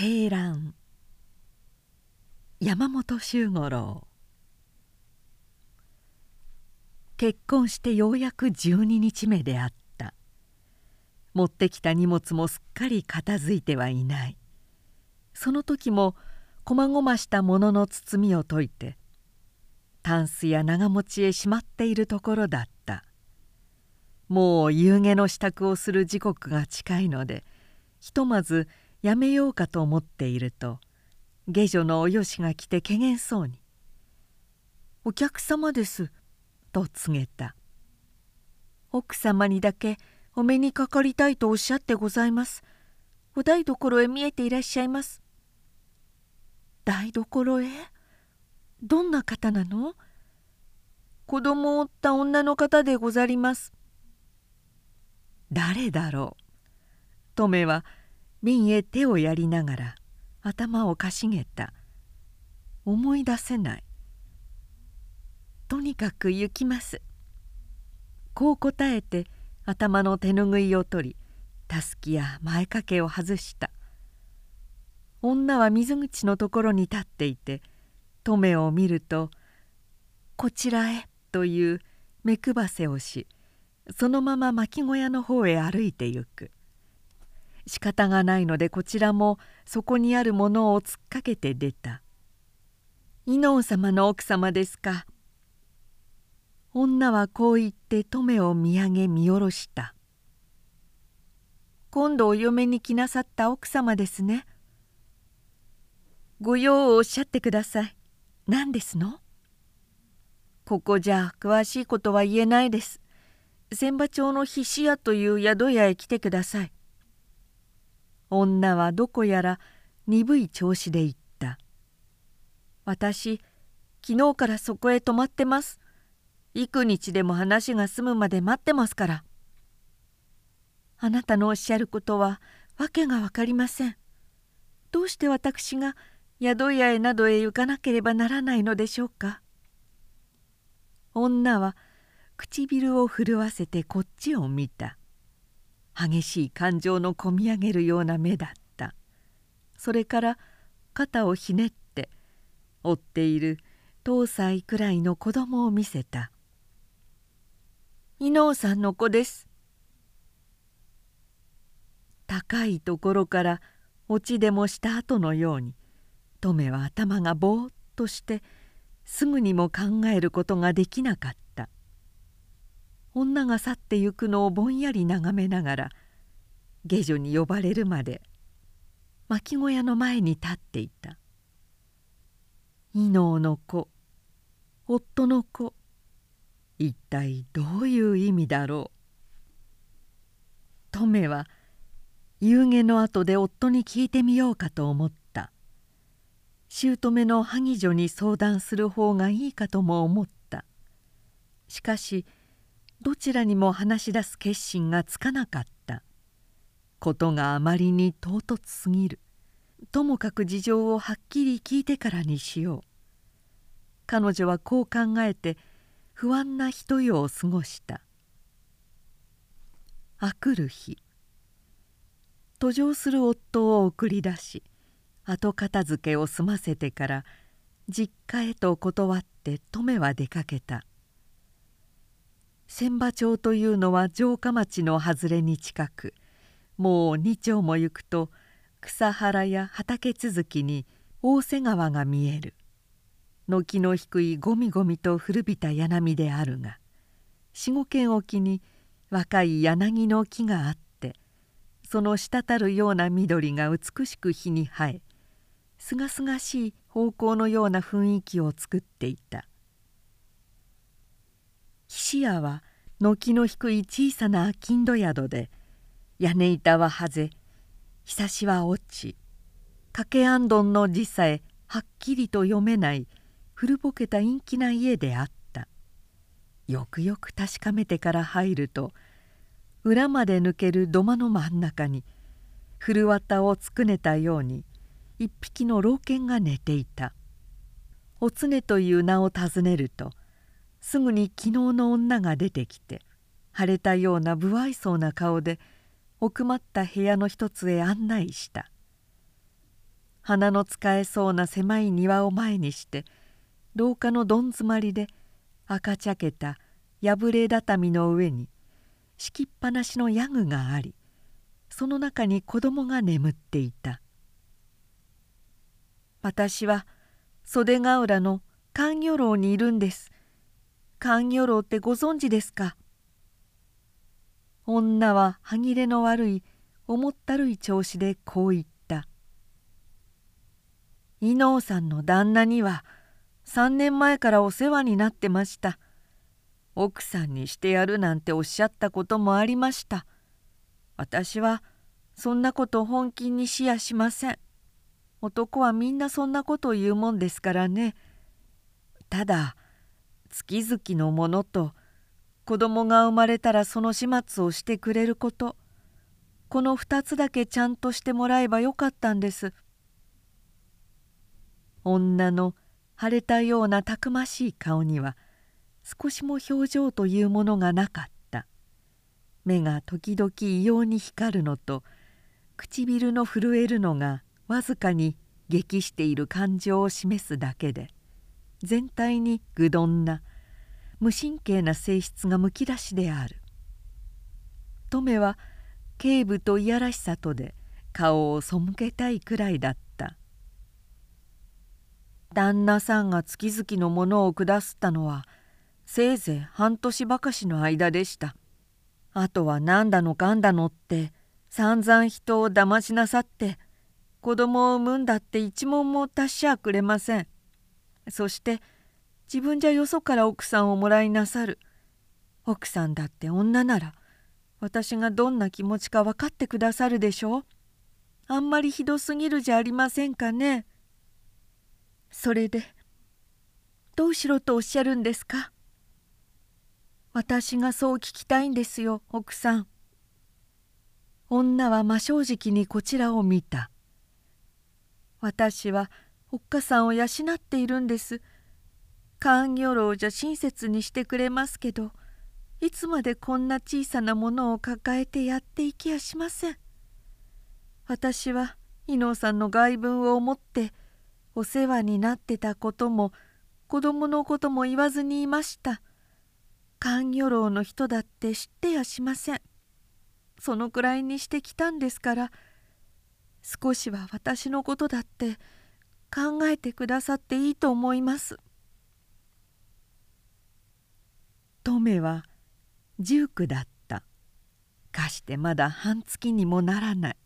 青蘭山本周五郎。結婚してようやく12日目であった。持ってきた荷物もすっかり片付いてはいない。その時もこまごましたものの包みを解いてタンスや長持ちへしまっているところだった。もう夕げの支度をする時刻が近いのでひとまずやめようかと思っていると下女のおよしが来てけげんそうに「お客様です」と告げた「奥様にだけお目にかかりたいとおっしゃってございます」「お台所へ見えていらっしゃいます」「台所へ？どんな方なの?」子供を追った女の方でござります誰だろうトメは瓶へ手をやりながら頭をかしげた。思い出せない。とにかく行きます。こう答えて頭の手ぬぐいを取りたすきや前掛けを外した。女は水口のところに立っていてトメを見ると「こちらへ」という目配せをしそのまま巻き小屋の方へ歩いてゆく。仕方がないのでこちらもそこにあるものを突っかけて出た「伊能様の奥様ですか」女はこう言って登米を見上げ見下ろした「今度お嫁に来なさった奥様ですね」ご用をおっしゃってください。何ですの？ここじゃ詳しいことは言えないです。千葉町の菱屋という宿屋へ来てください。女はどこやら鈍い調子で言った「私昨日からそこへ泊まってます。幾日でも話が済むまで待ってますから」あなたのおっしゃることは訳が分かりません。どうして私が宿屋へなどへ行かなければならないのでしょうか。女は唇を震わせてこっちを見た。激しい感情のこみ上げるような目だった。それから肩をひねって追っている10歳くらいの子供を見せた「伊能さんの子です」高いところから落ちでもした後のようにトメは頭がぼーっとしてすぐにも考えることができなかった。女が去ってゆくのをぼんやり眺めながら下女に呼ばれるまで巻小屋の前に立っていた。伊能の子夫の子一体どういう意味だろう。トメは夕げの後で夫に聞いてみようかと思った。姑の萩女に相談する方がいいかとも思った。しかしどちらにも話し出す決心がつかなかった。ことがあまりに唐突すぎる。ともかく事情をはっきり聞いてからにしよう。彼女はこう考えて不安な一夜を過ごした。あくる日。途上する夫を送り出し後片付けを済ませてから実家へと断って登米は出かけた。千葉町というのは城下町の外れに近くもう2丁も行くと草原や畑続きに大瀬川が見える。軒の低いゴミゴミと古びた柳であるが四五軒沖に若い柳の木があってその滴るような緑が美しく日に生えすがすがしい方向のような雰囲気を作っていた。菱屋は軒の低い小さな金土宿で屋根板ははぜひさしは落ち掛けあんどんの字さえはっきりと読めない古ぼけた陰気な家であった。よくよく確かめてから入ると裏まで抜ける土間の真ん中に古綿をつくねたように一匹の老犬が寝ていた。おつねという名を尋ねるとすぐに昨日の女が出てきて腫れたような不愛想な顔で奥まった部屋の一つへ案内した。花の使えそうな狭い庭を前にして廊下のどん詰まりで赤茶けた破れ畳の上に敷きっぱなしのヤグがありその中に子供が眠っていた私は袖ヶ浦の勘魚楼にいるんです。勘魚楼ってご存知ですか？女は歯切れの悪い重ったるい調子でこう言った「伊能さんの旦那には3年前からお世話になってました。奥さんにしてやるなんておっしゃったこともありました。私はそんなこと本気にしやしません。男はみんなそんなことを言うもんですからね。ただ月々のものと子供が生まれたらその始末をしてくれること。この2つだけちゃんとしてもらえばよかったんです。女の腫れたようなたくましい顔には少しも表情というものがなかった。目が時々異様に光るのと唇の震えるのがわずかに激している感情を示すだけで。全体に愚鈍な無神経な性質がむき出しである。トメは警部といやらしさとで顔を背けたいくらいだった。旦那さんが月々のものを下すったのはせいぜい半年ばかしの間でした。あとは何だのかんだのって散々人を騙しなさって子供を産むんだって一文も達しゃくれません。そして自分じゃよそから奥さんをもらいなさる。奥さんだって女なら私がどんな気持ちか分かってくださるでしょう。あんまりひどすぎるじゃありませんかね。それでどうしろとおっしゃるんですか？私がそう聞きたいんですよ奥さん。女は真正直にこちらを見た。私はおっかさんを養っているんです。勘魚楼じゃ親切にしてくれますけどいつまでこんな小さなものを抱えてやっていきやしません。私は伊能さんの外聞を思ってお世話になってたことも子供のことも言わずにいました。勘魚楼の人だって知ってやしません。そのくらいにしてきたんですから少しは私のことだって考えてくださっていいと思います」トメは19だった。かしてまだ半月にもならない。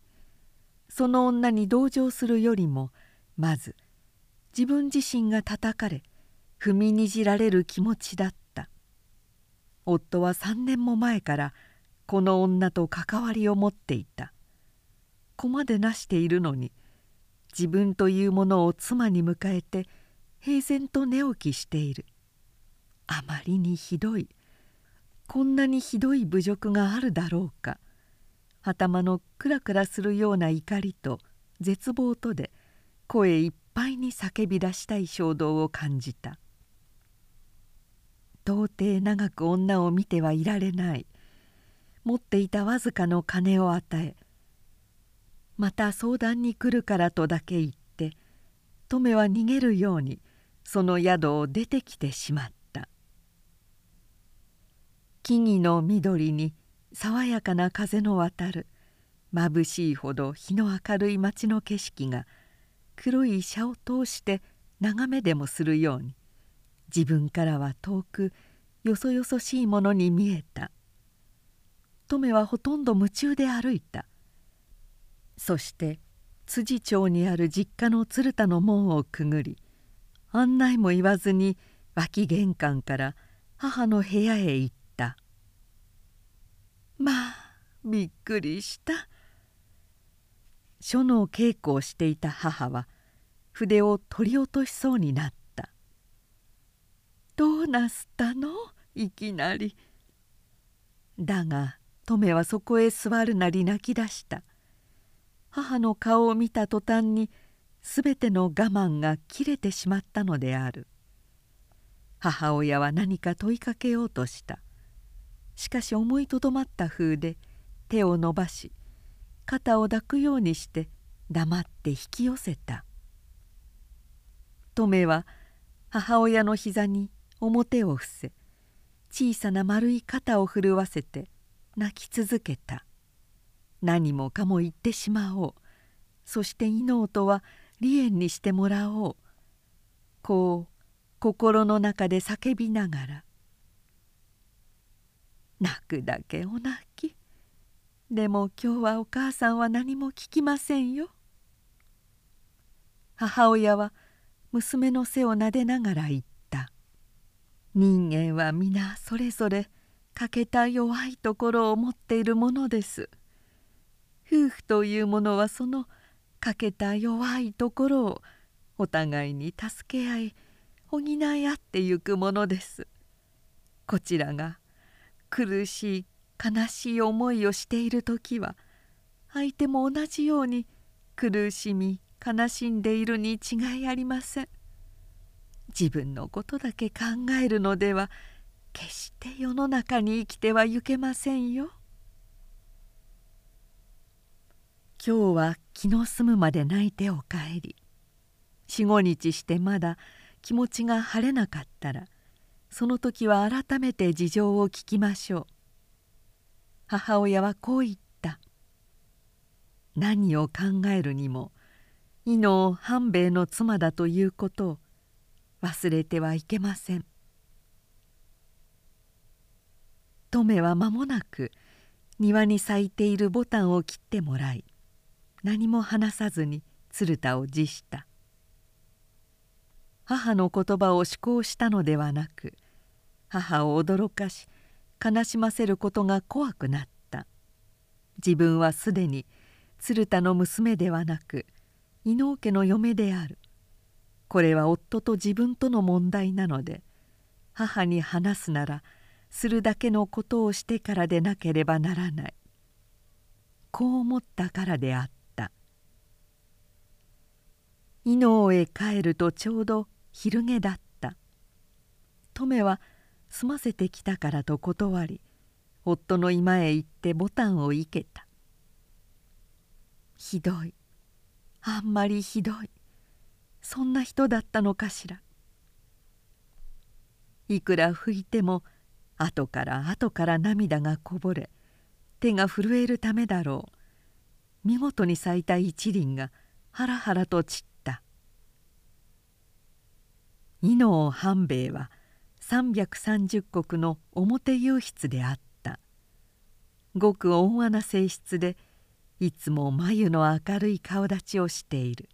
その女に同情するよりもまず自分自身が叩かれ踏みにじられる気持ちだった。夫は3年も前からこの女と関わりを持っていた。子までなしているのに自分というものを妻に迎えて平然と寝起きしている。あまりにひどい。こんなにひどい侮辱があるだろうか。頭のクラクラするような怒りと絶望とで声いっぱいに叫び出したい衝動を感じた。到底長く女を見てはいられない。持っていたわずかの金を与えまた相談に来るからとだけ言ってトメは逃げるようにその宿を出てきてしまった。木々の緑に爽やかな風の渡る眩しいほど日の明るい街の景色が黒い車を通して眺めでもするように自分からは遠くよそよそしいものに見えた。トメはほとんど夢中で歩いた。そして辻町にある実家の鶴田の門をくぐり案内も言わずに脇玄関から母の部屋へ行った。まあびっくりした。書の稽古をしていた母は筆を取り落としそうになった「どうなすったの？いきなり」だがトメはそこへ座るなり泣き出した。母の顔を見た途端に全ての我慢が切れてしまったのである。母親は何か問いかけようとした。しかし思いとどまった風で手を伸ばし肩を抱くようにして黙って引き寄せた「トメは母親の膝に表を伏せ小さな丸い肩を震わせて泣き続けた。何もかも言ってしまおう。そして妹は離縁にしてもらおう。こう心の中で叫びながら「泣くだけお泣き。でも今日はお母さんは何も聞きませんよ」母親は娘の背をなでながら言った「人間は皆それぞれ欠けた弱いところを持っているものです」夫婦というものはその欠けた弱いところをお互いに助け合い補い合ってゆくものですこちらが苦しい悲しい思いをしている時は相手も同じように苦しみ悲しんでいるに違いありません自分のことだけ考えるのでは決して世の中に生きてはゆけませんよ。今日は気の済むまで泣いてお帰り。四五日してまだ気持ちが晴れなかったらその時は改めて事情を聞きましょう。母親はこう言った。何を考えるにも伊能半兵衛の妻だということを忘れてはいけません。トメは間もなく庭に咲いているボタンを切ってもらい何も話さずに鶴田を辞した。母の言葉を思考したのではなく母を驚かし悲しませることが怖くなった。自分はすでに鶴田の娘ではなく伊能家の嫁である。これは夫と自分との問題なので母に話すならするだけのことをしてからでなければならない。こう思ったからであった。伊能へ帰るとちょうど昼下だった。トメは済ませてきたからと断り夫の居間へ行ってボタンを生けた。ひどい。あんまりひどい。そんな人だったのかしら。いくら拭いても後から後から涙がこぼれ手が震えるためだろう。見事に咲いた一輪がハラハラと散っ伊能半兵衛は330石の表右筆であった。ごく温和な性質でいつも眉の明るい顔立ちをしている。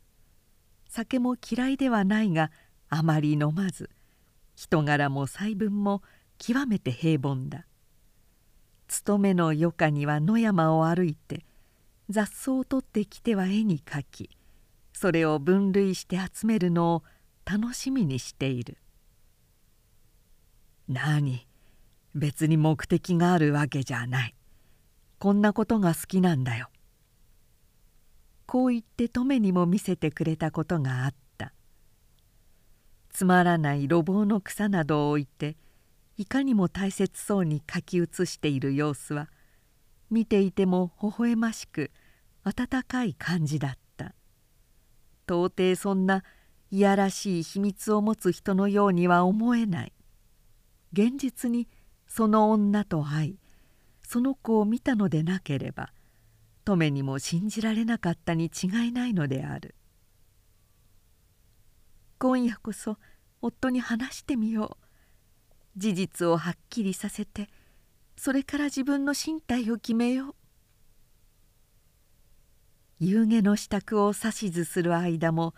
酒も嫌いではないがあまり飲まず人柄も細分も極めて平凡だ。勤めの余暇には野山を歩いて雑草を取ってきては絵に描きそれを分類して集めるのを楽しみにしている。何？別に目的があるわけじゃない。こんなことが好きなんだよ。こう言って登米にも見せてくれたことがあった。つまらない路傍の草などを置いていかにも大切そうに書き写している様子は見ていても微笑ましく温かい感じだった。到底そんないやらしい秘密を持つ人のようには思えない。現実にその女と会いその子を見たのでなければトメにも信じられなかったに違いないのである。今夜こそ夫に話してみよう。事実をはっきりさせてそれから自分の身体を決めよう。夕げの支度を指図する間も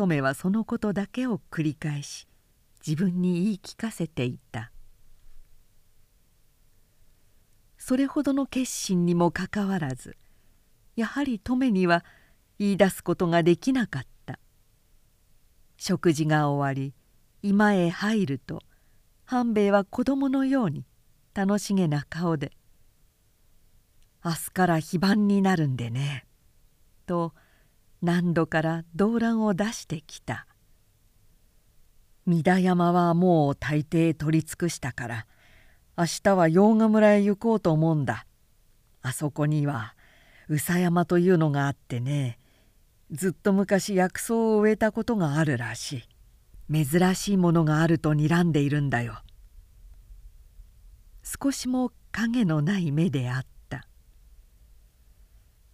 トメはそのことだけを繰り返し自分に言い聞かせていた。それほどの決心にもかかわらずやはりトメには言い出すことができなかった。食事が終わり居間へ入ると半兵衛は子供のように楽しげな顔で「明日から非番になるんでね」と何度から動乱を出してきた。三田山はもう大抵取り尽くしたから明日は洋賀村へ行こうと思うんだ。あそこには宇佐山というのがあってねずっと昔薬草を植えたことがあるらしい。珍しいものがあると睨んでいるんだよ。少しも影のない目であった。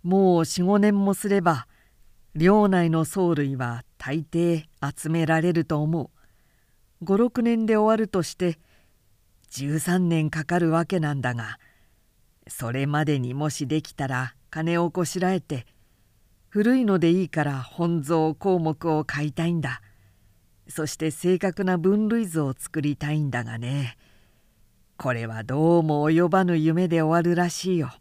もう45年もすれば領内の藻類は大抵集められると思う。56年で終わるとして13年かかるわけなんだがそれまでにもしできたら金をこしらえて古いのでいいから本草項目を買いたいんだ。そして正確な分類図を作りたいんだがね。これはどうも及ばぬ夢で終わるらしいよ。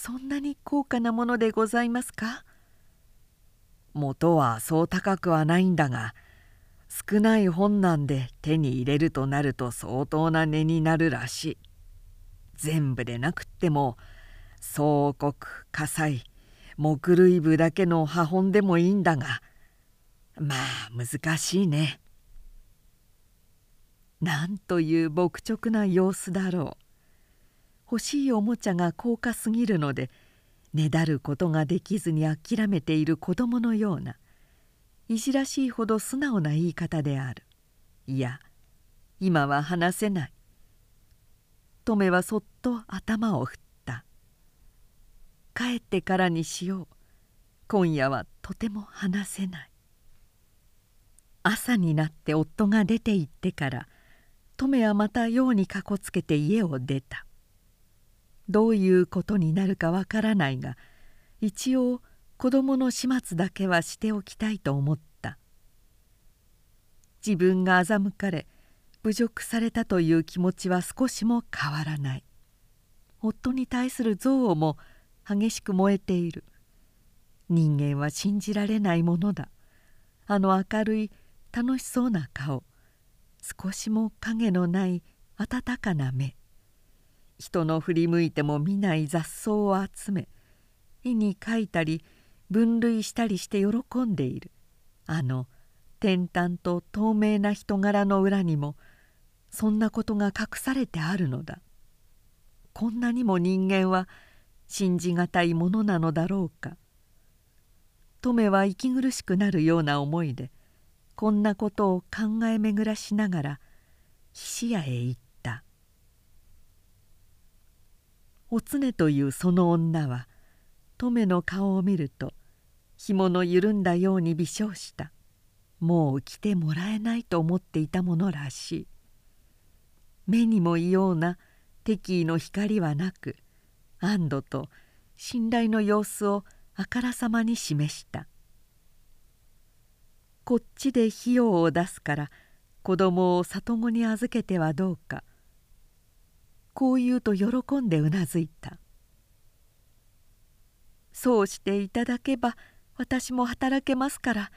そんなに高価なものでございますか？元はそう高くはないんだが少ない本なんで手に入れるとなると相当な値になるらしい。全部でなくっても総国火災木類部だけの破本でもいいんだがまあ難しいね。なんという牧直な様子だろう欲しいおもちゃが高価すぎるのでねだることができずに諦めている子供のようないじらしいほど素直な言い方である。いや今は話せない。トメはそっと頭を振った。帰ってからにしよう。今夜はとても話せない。朝になって夫が出て行ってからトメはまたようにかこつけて家を出た。どういうことになるかわからないが一応子供の始末だけはしておきたいと思った。自分が欺かれ侮辱されたという気持ちは少しも変わらない。夫に対する憎悪も激しく燃えている。人間は信じられないものだ。あの明るい楽しそうな顔。少しも影のない温かな目。人の振り向いても見ない雑草を集め絵に描いたり分類したりして喜んでいる。あの天々と透明な人柄の裏にもそんなことが隠されてあるのだ。こんなにも人間は信じがたいものなのだろうか。トメは息苦しくなるような思いでこんなことを考え巡らしながら菱屋へ行った。おつねというその女はトメの顔を見ると紐の緩んだように微笑した。もう来てもらえないと思っていたものらしい。目にも異様な敵意の光はなく安堵と信頼の様子をあからさまに示した。こっちで費用を出すから子供を里子に預けてはどうか。こう言うと喜んでうなずいた。そうしていただけば私も働けますから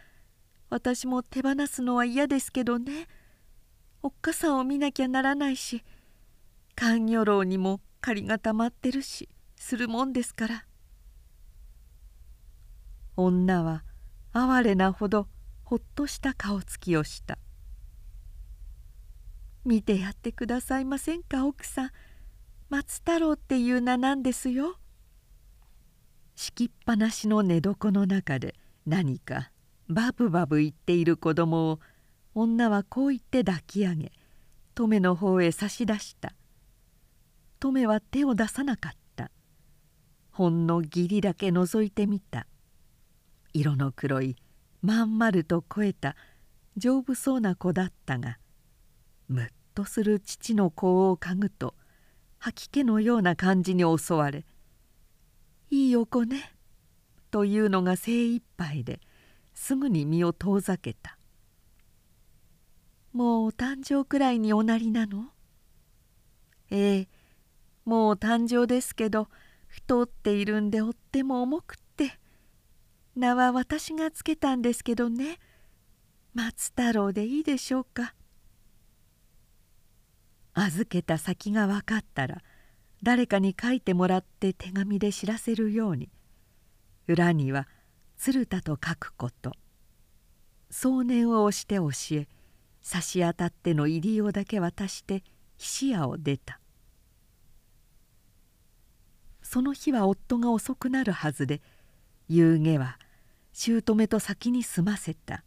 私も手放すのは嫌ですけどね。おっかさんを見なきゃならないし勘魚楼にも借りがたまってるしするもんですから。女は哀れなほどほっとした顔つきをした「見てやってくださいませんか奥さん。松太郎っていう名なんですよ」敷きっぱなしの寝床の中で何かバブバブ言っている子供を女はこう言って抱き上げトメの方へ差し出した。トメは手を出さなかった。ほんの義理だけ覗いてみた。色の黒いまん丸と肥えた丈夫そうな子だったがむっとする父の子を嗅ぐと吐き気のような感じに襲われ「いいお子ね」というのが精一杯ですぐに身を遠ざけた「もうお誕生くらいにおなりなの?」ええもう誕生ですけど太っているんでおっても重くって名は私がつけたんですけどね。松太郎でいいでしょうか？預けた先が分かったら誰かに書いてもらって手紙で知らせるように裏には「鶴田」と書くこと想念を押して教え差し当たっての入り用だけ渡して菱屋を出た。その日は夫が遅くなるはずで夕げは姑と先に済ませた。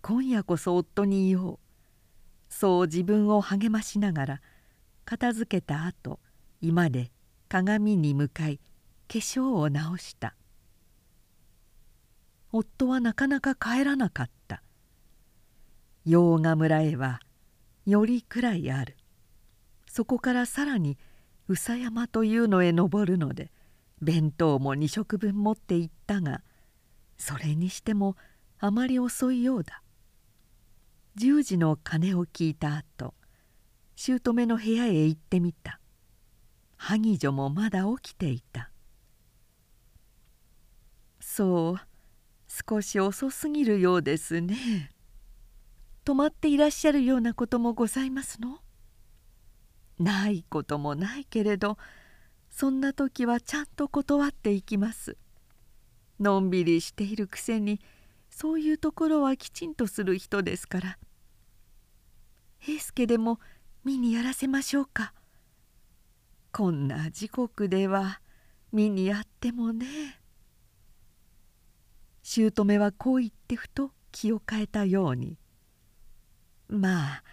今夜こそ夫に言おう。そう自分を励ましながら片付けたあと居間で鏡に向かい化粧を直した。夫はなかなか帰らなかった。洋賀村へはよりくらいある。そこからさらに宇佐山というのへ登るので弁当も2食分持って行ったがそれにしてもあまり遅いようだ。10時の鐘を聞いた後姑の部屋へ行ってみた。萩女もまだ起きていた。そう少し遅すぎるようですね。泊まっていらっしゃるようなこともございますの？ないこともないけれどそんな時はちゃんと断っていきます。のんびりしているくせにそういうところはきちんとする人ですから。平助でも見にやらせましょうか。こんな時刻では見にやってもね。姑はこう言ってふと気を変えたように。まあ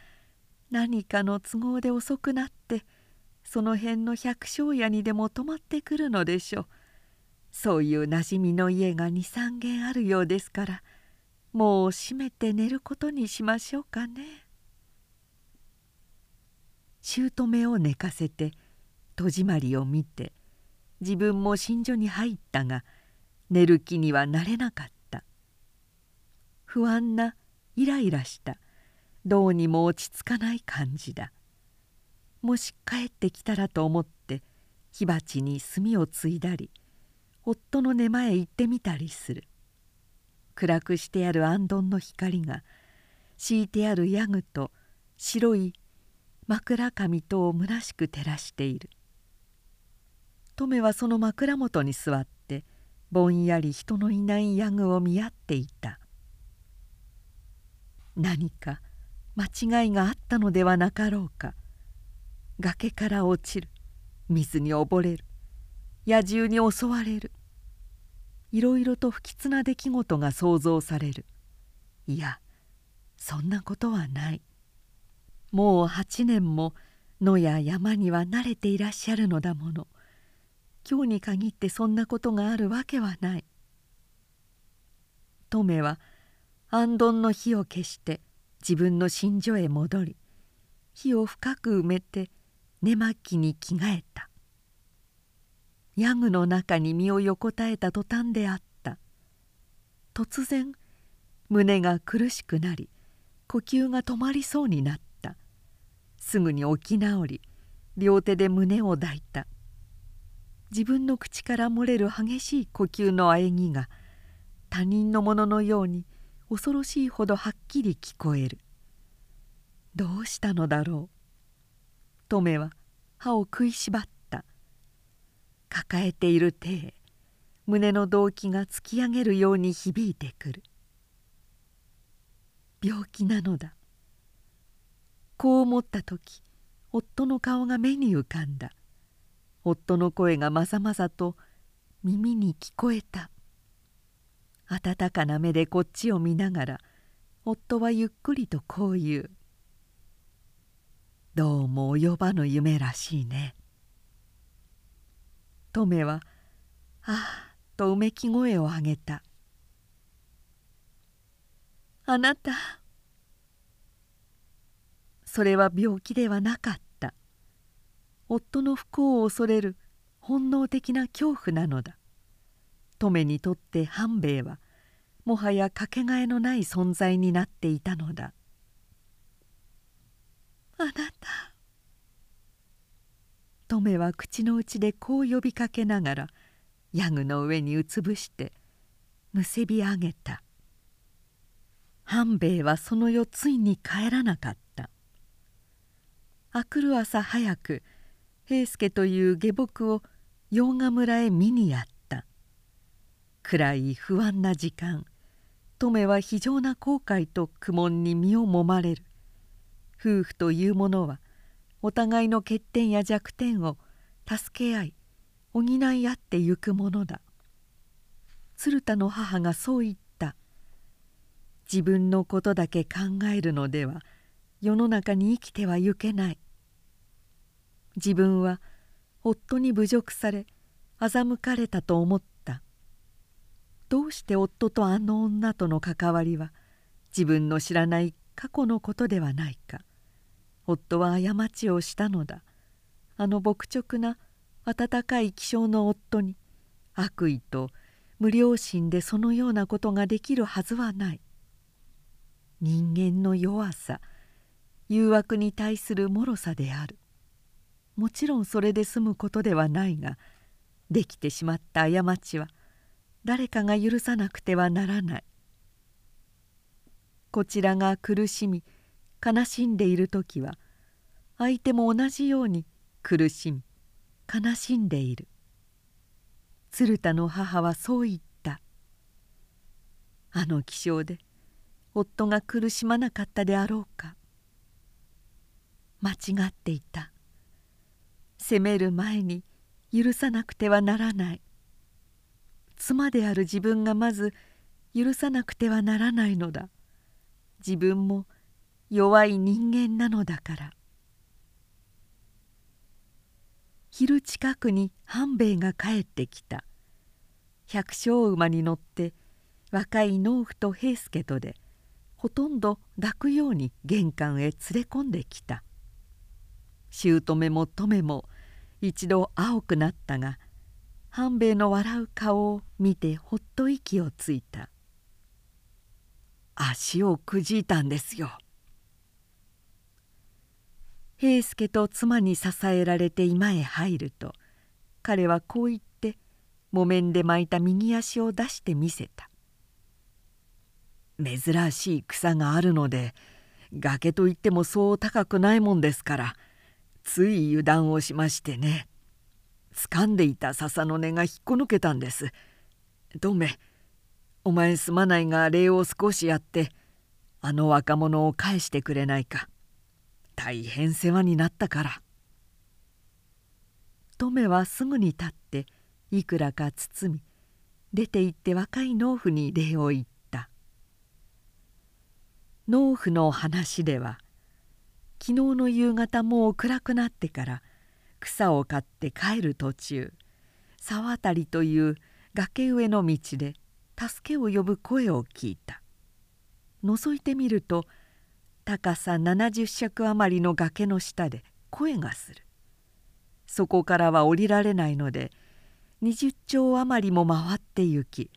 何かの都合で遅くなってその辺の百姓家にでも泊まってくるのでしょう。そういうなじみの家が23軒あるようですからもう閉めて寝ることにしましょうかね。姑を寝かせて戸締まりを見て自分も寝所に入ったが寝る気にはなれなかった。不安なイライラした。どうにも落ち着かない感じだ。もし帰ってきたらと思って火鉢に炭をついだり夫の寝前へ行ってみたりする。暗くしてあるあんどんの光が敷いてあるヤグと白い枕紙とを虚しく照らしている。トメはその枕元に座ってぼんやり人のいないヤグを見合っていた。何か間違いがあったのではなかろうか。崖から落ちる。水に溺れる。野獣に襲われる。いろいろと不吉な出来事が想像される。いやそんなことはない。もう8年も野や山には慣れていらっしゃるのだもの。今日に限ってそんなことがあるわけはない。トメは行灯の火を消して自分の寝所へ戻り火を深く埋めて寝巻きに着替えた。ヤグの中に身を横たえた途端であった。突然胸が苦しくなり呼吸が止まりそうになった。すぐに起き直り両手で胸を抱いた。自分の口から漏れる激しい呼吸の喘ぎが他人のもののように恐ろしいほどはっきり聞こえる。どうしたのだろう？トメは歯を食いしばった。抱えている手へ胸の動悸が突き上げるように響いてくる。病気なのだ。こう思った時夫の顔が目に浮かんだ。夫の声がまざまざと耳に聞こえた。温かな目でこっちを見ながら夫はゆっくりとこう言う「どうも及ばぬ夢らしいね」トメは「ああ」とうめき声を上げた「あなた」それは病気ではなかった。夫の不幸を恐れる本能的な恐怖なのだ。トメにとって半兵衛はもはやかけがえのない存在になっていたのだ「あなた」トメは口の内でこう呼びかけながらヤグの上にうつぶしてむせび上げた。半兵衛はその夜ついに帰らなかった。あくる朝早く平助という下僕を洋賀村へ見にやった。暗い不安な時間トメは非常な後悔と苦悶に身を揉まれる。夫婦というものはお互いの欠点や弱点を助け合い補い合ってゆくものだ。鶴田の母がそう言った。自分のことだけ考えるのでは世の中に生きてはゆけない。自分は夫に侮辱され欺かれたと思った。どうして夫とあの女との関わりは自分の知らない過去のことではないか。夫は過ちをしたのだ。あの牧直な温かい気性の夫に悪意と無良心でそのようなことができるはずはない。人間の弱さ誘惑に対する脆さである。もちろんそれで済むことではないができてしまった過ちは誰かが許さなくてはならない。こちらが苦しみ悲しんでいる時は相手も同じように苦しみ悲しんでいる。鶴田の母はそう言った。あの気象で夫が苦しまなかったであろうか。間違っていた。責める前に許さなくてはならない。妻である自分がまず許さなくてはならないのだ。自分も弱い人間なのだから。昼近くに半兵衛が帰ってきた。百姓馬に乗って若い農夫と平助とでほとんど抱くように玄関へ連れ込んできた。姑も留も一度青くなったが半兵衛の笑う顔を見てほっと息をついた。足をくじいたんですよ。平助と妻に支えられて居間へ入ると彼はこう言って木綿で巻いた右足を出してみせた。珍しい草があるので崖といってもそう高くないもんですからつい油断をしましてね。掴んでいた笹の根が引っこ抜けたんです。どめお前すまないが礼を少しやってあの若者を返してくれないか。大変世話になったから」トメはすぐに立っていくらか包み出て行って若い農夫に礼を言った。農夫の話では昨日の夕方もう暗くなってから草を買って帰る途中沢渡りという崖上の道で助けを呼ぶ声を聞いた。覗いてみると高さ70尺余りの崖の下で声がする。そこからは降りられないので20丁余りも回って行き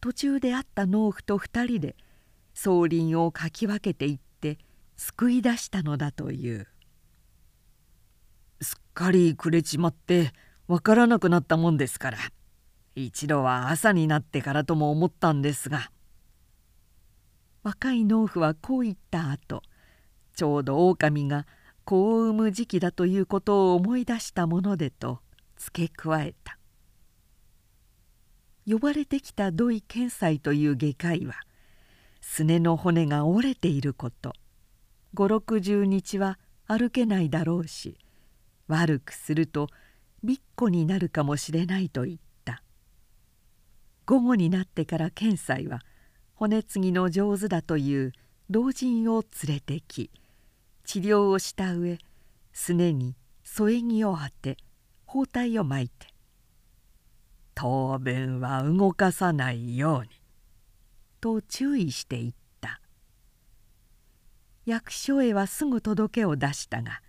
途中で会った農夫と2人で草林をかき分けていって救い出したのだという。すっかり暮れちまってわからなくなったもんですから。一度は朝になってからとも思ったんですが。若い農夫はこう言った後ちょうど狼が子を産む時期だということを思い出したものでと付け加えた。呼ばれてきた土井健斎という外科医はすねの骨が折れていること560日は歩けないだろうし悪くするとびっこになるかもしれないと言った。午後になってから健斎は骨継ぎの上手だという老人を連れてき治療をした上すねに添え木を当て包帯を巻いて「当分は動かさないように」と注意していた。役所へはすぐ届けを出したが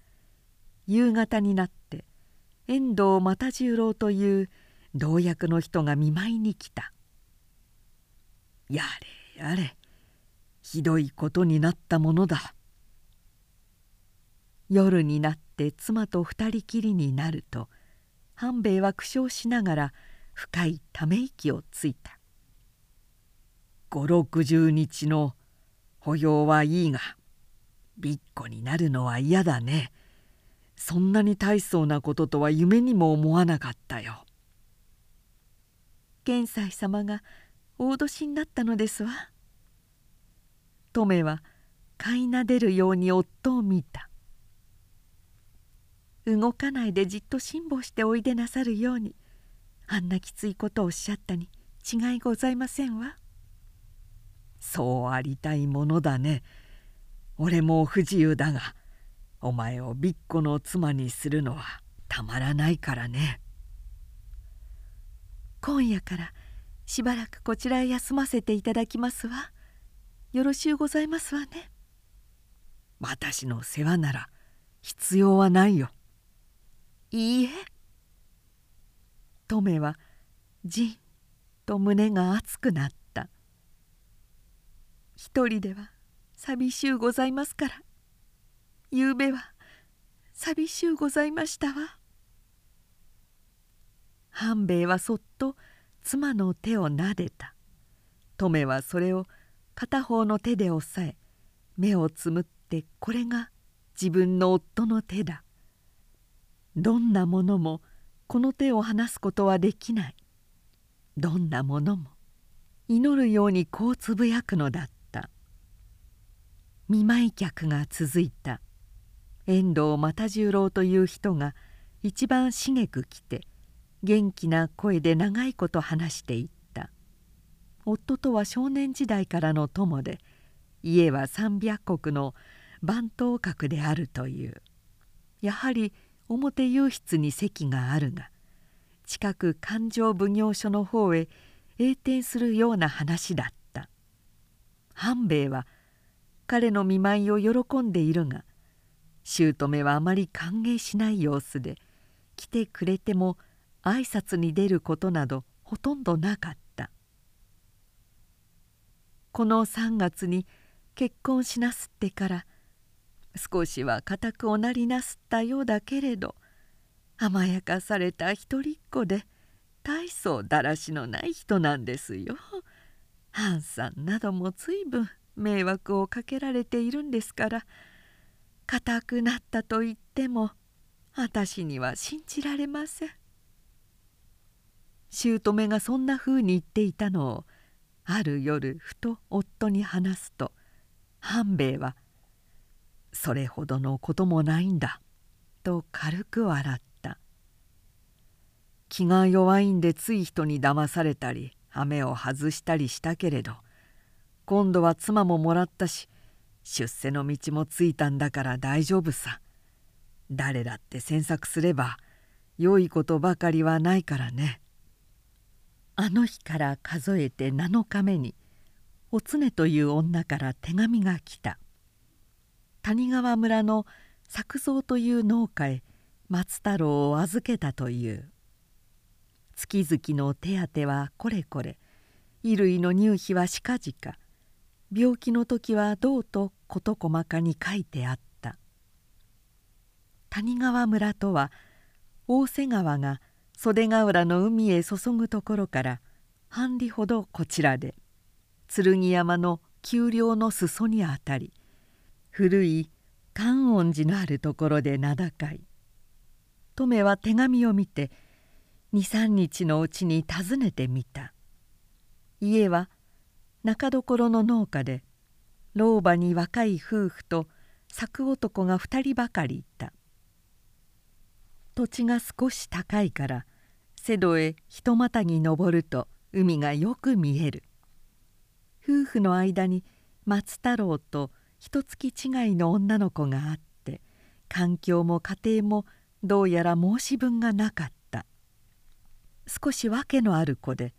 夕方になって遠藤又十郎という同役の人が見舞いに来た「やれあれひどいことになったものだ。夜になって妻と二人きりになると半兵衛は苦笑しながら深いため息をついた。五六十日の保養はいいがびっこになるのは嫌だねそんなに大層なこととは夢にも思わなかったよ。玄斎様が大年になったのですわ。トメは飼いなでるように夫を見た動かないでじっと辛抱しておいでなさるようにあんなきついことをおっしゃったに違いございませんわそうありたいものだね俺も不自由だがお前をびっこの妻にするのはたまらないからね。今夜からしばらくこちらへ休ませていただきますわ。よろしゅうございますわね。私の世話なら必要はないよ。いいえ。トメはじんと胸が熱くなった。一人では寂しゅうございますから。ゆうべは寂しゅうございましたわ。半兵衛はそっと妻の手をなでた。トメはそれを片方の手で押さえ目をつむってこれが自分の夫の手だ。どんなものもこの手を離すことはできない。どんなものも祈るようにこうつぶやくのだった。見舞客が続いた。遠藤又十郎という人が一番しげく来て元気な声で長いこと話していった。夫とは少年時代からの友で家は三百石の番頭閣であるという。やはり表右室に席があるが近く勘定奉行所の方へ栄転するような話だった。半兵衛は彼の見舞いを喜んでいるが姑はあまり歓迎しない様子で来てくれても挨拶に出ることなどほとんどなかったこの3月に結婚しなすってから少しは固くおなりなすったようだけれど甘やかされた一人っ子で大層だらしのない人なんですよ。ハンさんなども随分迷惑をかけられているんですから固くなったと言っても私には信じられません。姑がそんなふうに言っていたのをある夜ふと夫に話すと半兵衛は「それほどのこともないんだ」と軽く笑った気が弱いんでつい人に騙されたり羽目を外したりしたけれど今度は妻ももらったし出世の道もついたんだから大丈夫さ。誰だって詮索すれば良いことばかりはないからね。あの日から数えて7日目におつねという女から手紙が来た。谷川村の作蔵という農家へ松太郎を預けたという。月々の手当はこれこれ。衣類の入費はしかじか。病気の時はどうと事細かに書いてあった。谷川村とは大瀬川が袖ヶ浦の海へ注ぐところから半里ほどこちらで剣山の丘陵の裾にあたり古い観音寺のあるところで名高い。トメは手紙を見て23日のうちに訪ねてみた。家は中所の農家で老婆に若い夫婦と作男が2人ばかりいた。土地が少し高いから瀬戸へひとまたぎ登ると海がよく見える。夫婦の間に松太郎と一月違いの女の子があって環境も家庭もどうやら申し分がなかった。少し訳のある子で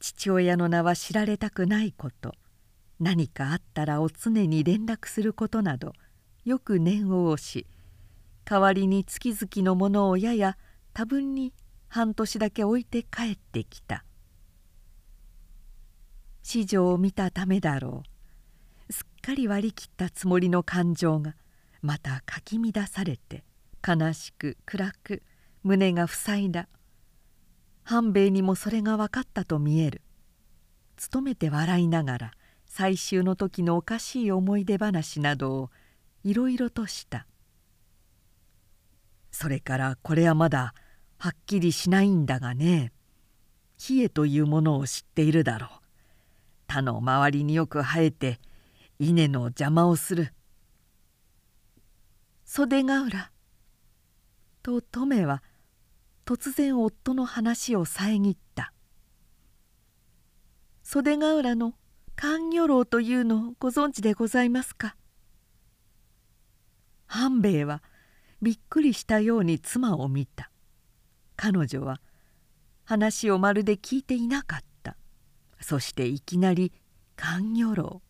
父親の名は知られたくないこと。何かあったらお常に連絡することなどよく念を押し代わりに月々のものをやや多分に半年だけ置いて帰ってきた。四条を見たためだろう。すっかり割り切ったつもりの感情がまたかき乱されて悲しく暗く胸が塞いだ。半兵衛にもそれが分かったと見える。努めて笑いながら最終の時のおかしい思い出話などをいろいろとした。それからこれはまだはっきりしないんだがね冷えというものを知っているだろう。他の周りによく生えて稲の邪魔をする。袖ヶ浦とトメは突然夫の話を遮った。袖ヶ浦の勘魚楼というのをご存知でございますか?」半兵衛はびっくりしたように妻を見た。彼女は話をまるで聞いていなかった。そしていきなり勘魚楼。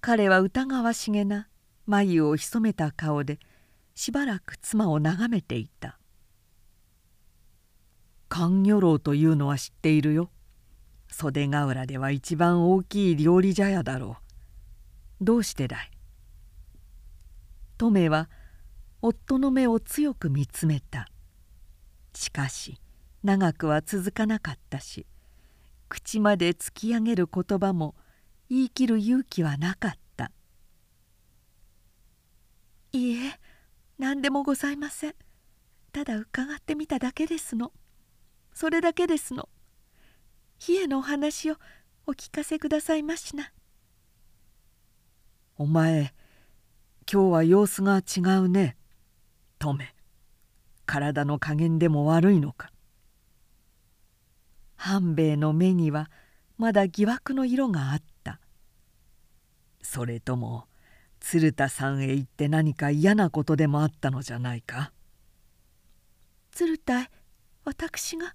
彼は疑わしげな眉を潜めた顔でしばらく妻を眺めていた「勘魚楼というのは知っているよ。袖ヶ浦では一番大きい料理茶屋だろう。どうしてだい?」トメは夫の目を強く見つめた。しかし長くは続かなかったし口まで突き上げる言葉も言い切る勇気はなかった「いいえ何でもございません。ただ伺ってみただけですの。それだけですの。冷えのお話をお聞かせくださいましな」お前今日は様子が違うね。トメ体の加減でも悪いのか。半兵衛の目にはまだ疑惑の色があった。それとも鶴田さんへ行って何か嫌なことでもあったのじゃないか。鶴田へ私が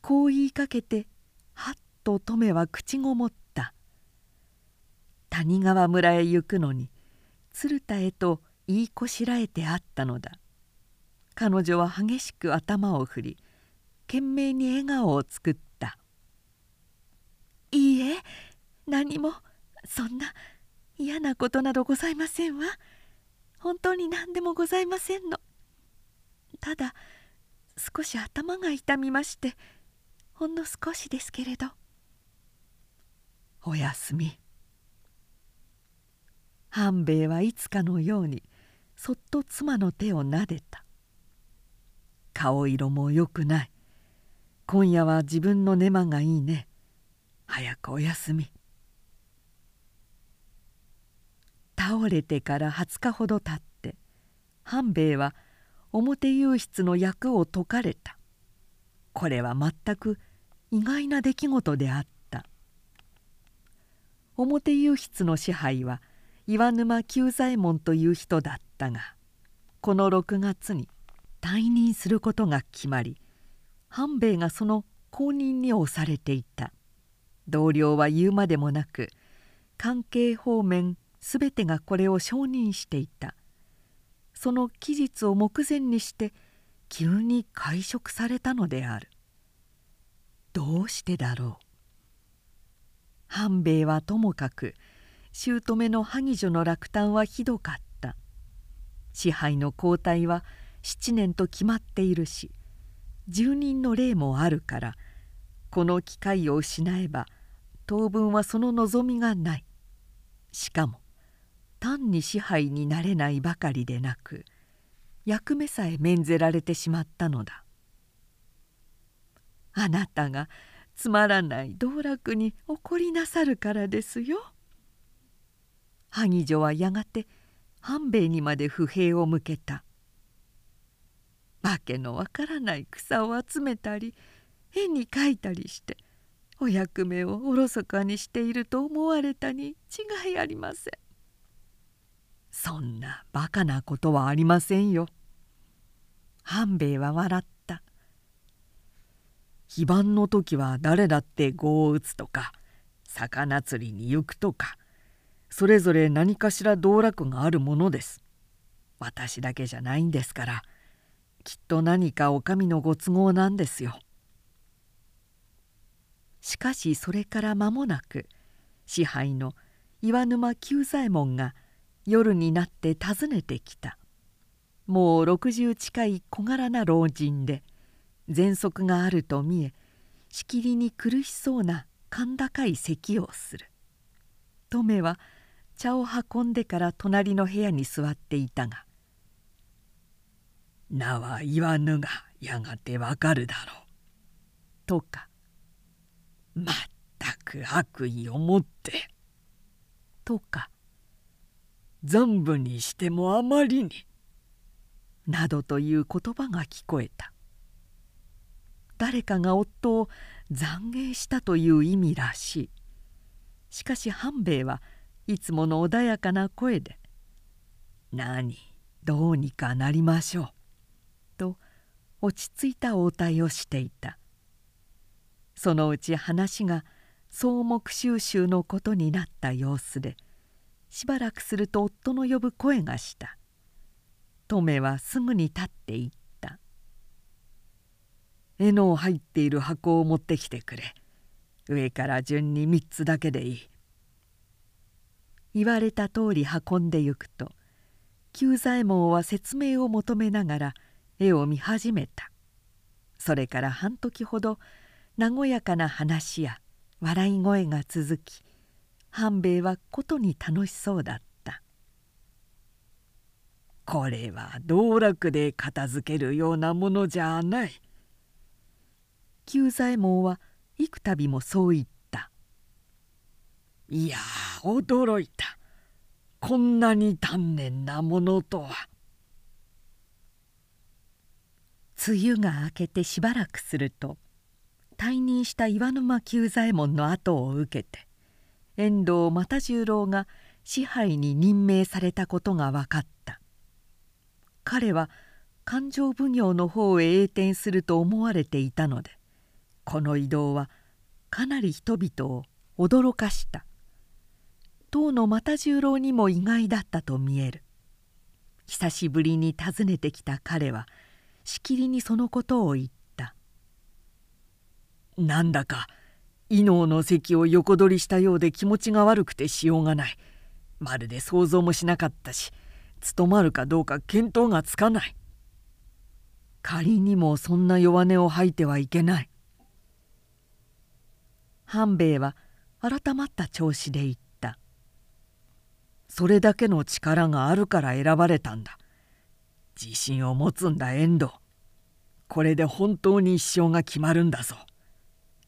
こう言いかけてはっとトメは口ごもった。谷川村へ行くのに鶴田へと言いこしらえてあったのだ。彼女は激しく頭を振り懸命に笑顔を作った「いいえ何もそんな嫌なことなどございませんわ。本当に何でもございませんの。ただ少し頭が痛みましてほんの少しですけれど。おやすみ。半兵衛はいつかのようにそっと妻の手をなでた。顔色もよくない。今夜は自分の寝間がいいね。早くおやすみ。倒れてから20日ほどたって半兵衛は表右室の役を解かれた。これは全く意外な出来事であった。表右室の支配は岩沼久左衛門という人だったがこの6月に退任することが決まり半兵衛がその後任に押されていた。同僚は言うまでもなく関係方面全てがこれを承認していた。その期日を目前にして急に会食されたのである。どうしてだろう。半兵衛はともかく姑の萩女の落胆はひどかった。支配の交代は7年と決まっているし住人の例もあるからこの機会を失えば当分はその望みがない。しかも単に支配になれないばかりでなく役目さえ免ぜられてしまったのだ。あなたがつまらない道楽に怒りなさるからですよ。萩女はやがて半兵衛にまで不平を向けた。わけのわからない草を集めたり絵に描いたりしてお役目をおろそかにしていると思われたに違いありません。そんなバカなことはありませんよ。半兵衛は笑っ非番の時は誰だって碁を打つとか魚釣りに行くとかそれぞれ何かしら道楽があるものです。私だけじゃないんですからきっと何かお上のご都合なんですよ。しかしそれから間もなく支配の岩沼久左衛門が夜になって訪ねてきたもう60近い小柄な老人で喘息があると見えしきりに苦しそうな甲高い咳をする。トメは茶を運んでから隣の部屋に座っていたが「名は言わぬがやがてわかるだろう」とか「まったく悪意を持って」とか「残部にしてもあまりに」などという言葉が聞こえた。誰かが夫を懺悔したという意味らしい。しかし半兵衛はいつもの穏やかな声で「何どうにかなりましょう」と落ち着いた応対をしていた。そのうち話が草木収集のことになった様子でしばらくすると夫の呼ぶ声がした。トメはすぐに立っていった「絵の入っている箱を持ってきてくれ。上から順に3つだけでいい」言われた通り運んでゆくと久左衛門は説明を求めながら絵を見始めた。それから半時ほど和やかな話や笑い声が続き半兵衛はことに楽しそうだった「これは道楽で片付けるようなものじゃない」久左衛門は幾度もそう言った「いや驚いた。こんなに丹念なものとは」梅雨が明けてしばらくすると退任した岩沼久左衛門の後を受けて遠藤又十郎が支配に任命されたことが分かった。彼は勘定奉行の方へ栄転すると思われていたのでこの移動はかなり人々を驚かした。当の又十郎にも意外だったと見える。久しぶりに訪ねてきた彼はしきりにそのことを言った「なんだか伊能の席を横取りしたようで気持ちが悪くてしようがない。まるで想像もしなかったし務まるかどうか見当がつかない。仮にもそんな弱音を吐いてはいけない」半兵衛は改まった調子で言った「それだけの力があるから選ばれたんだ。自信を持つんだ遠藤。これで本当に一生が決まるんだぞ。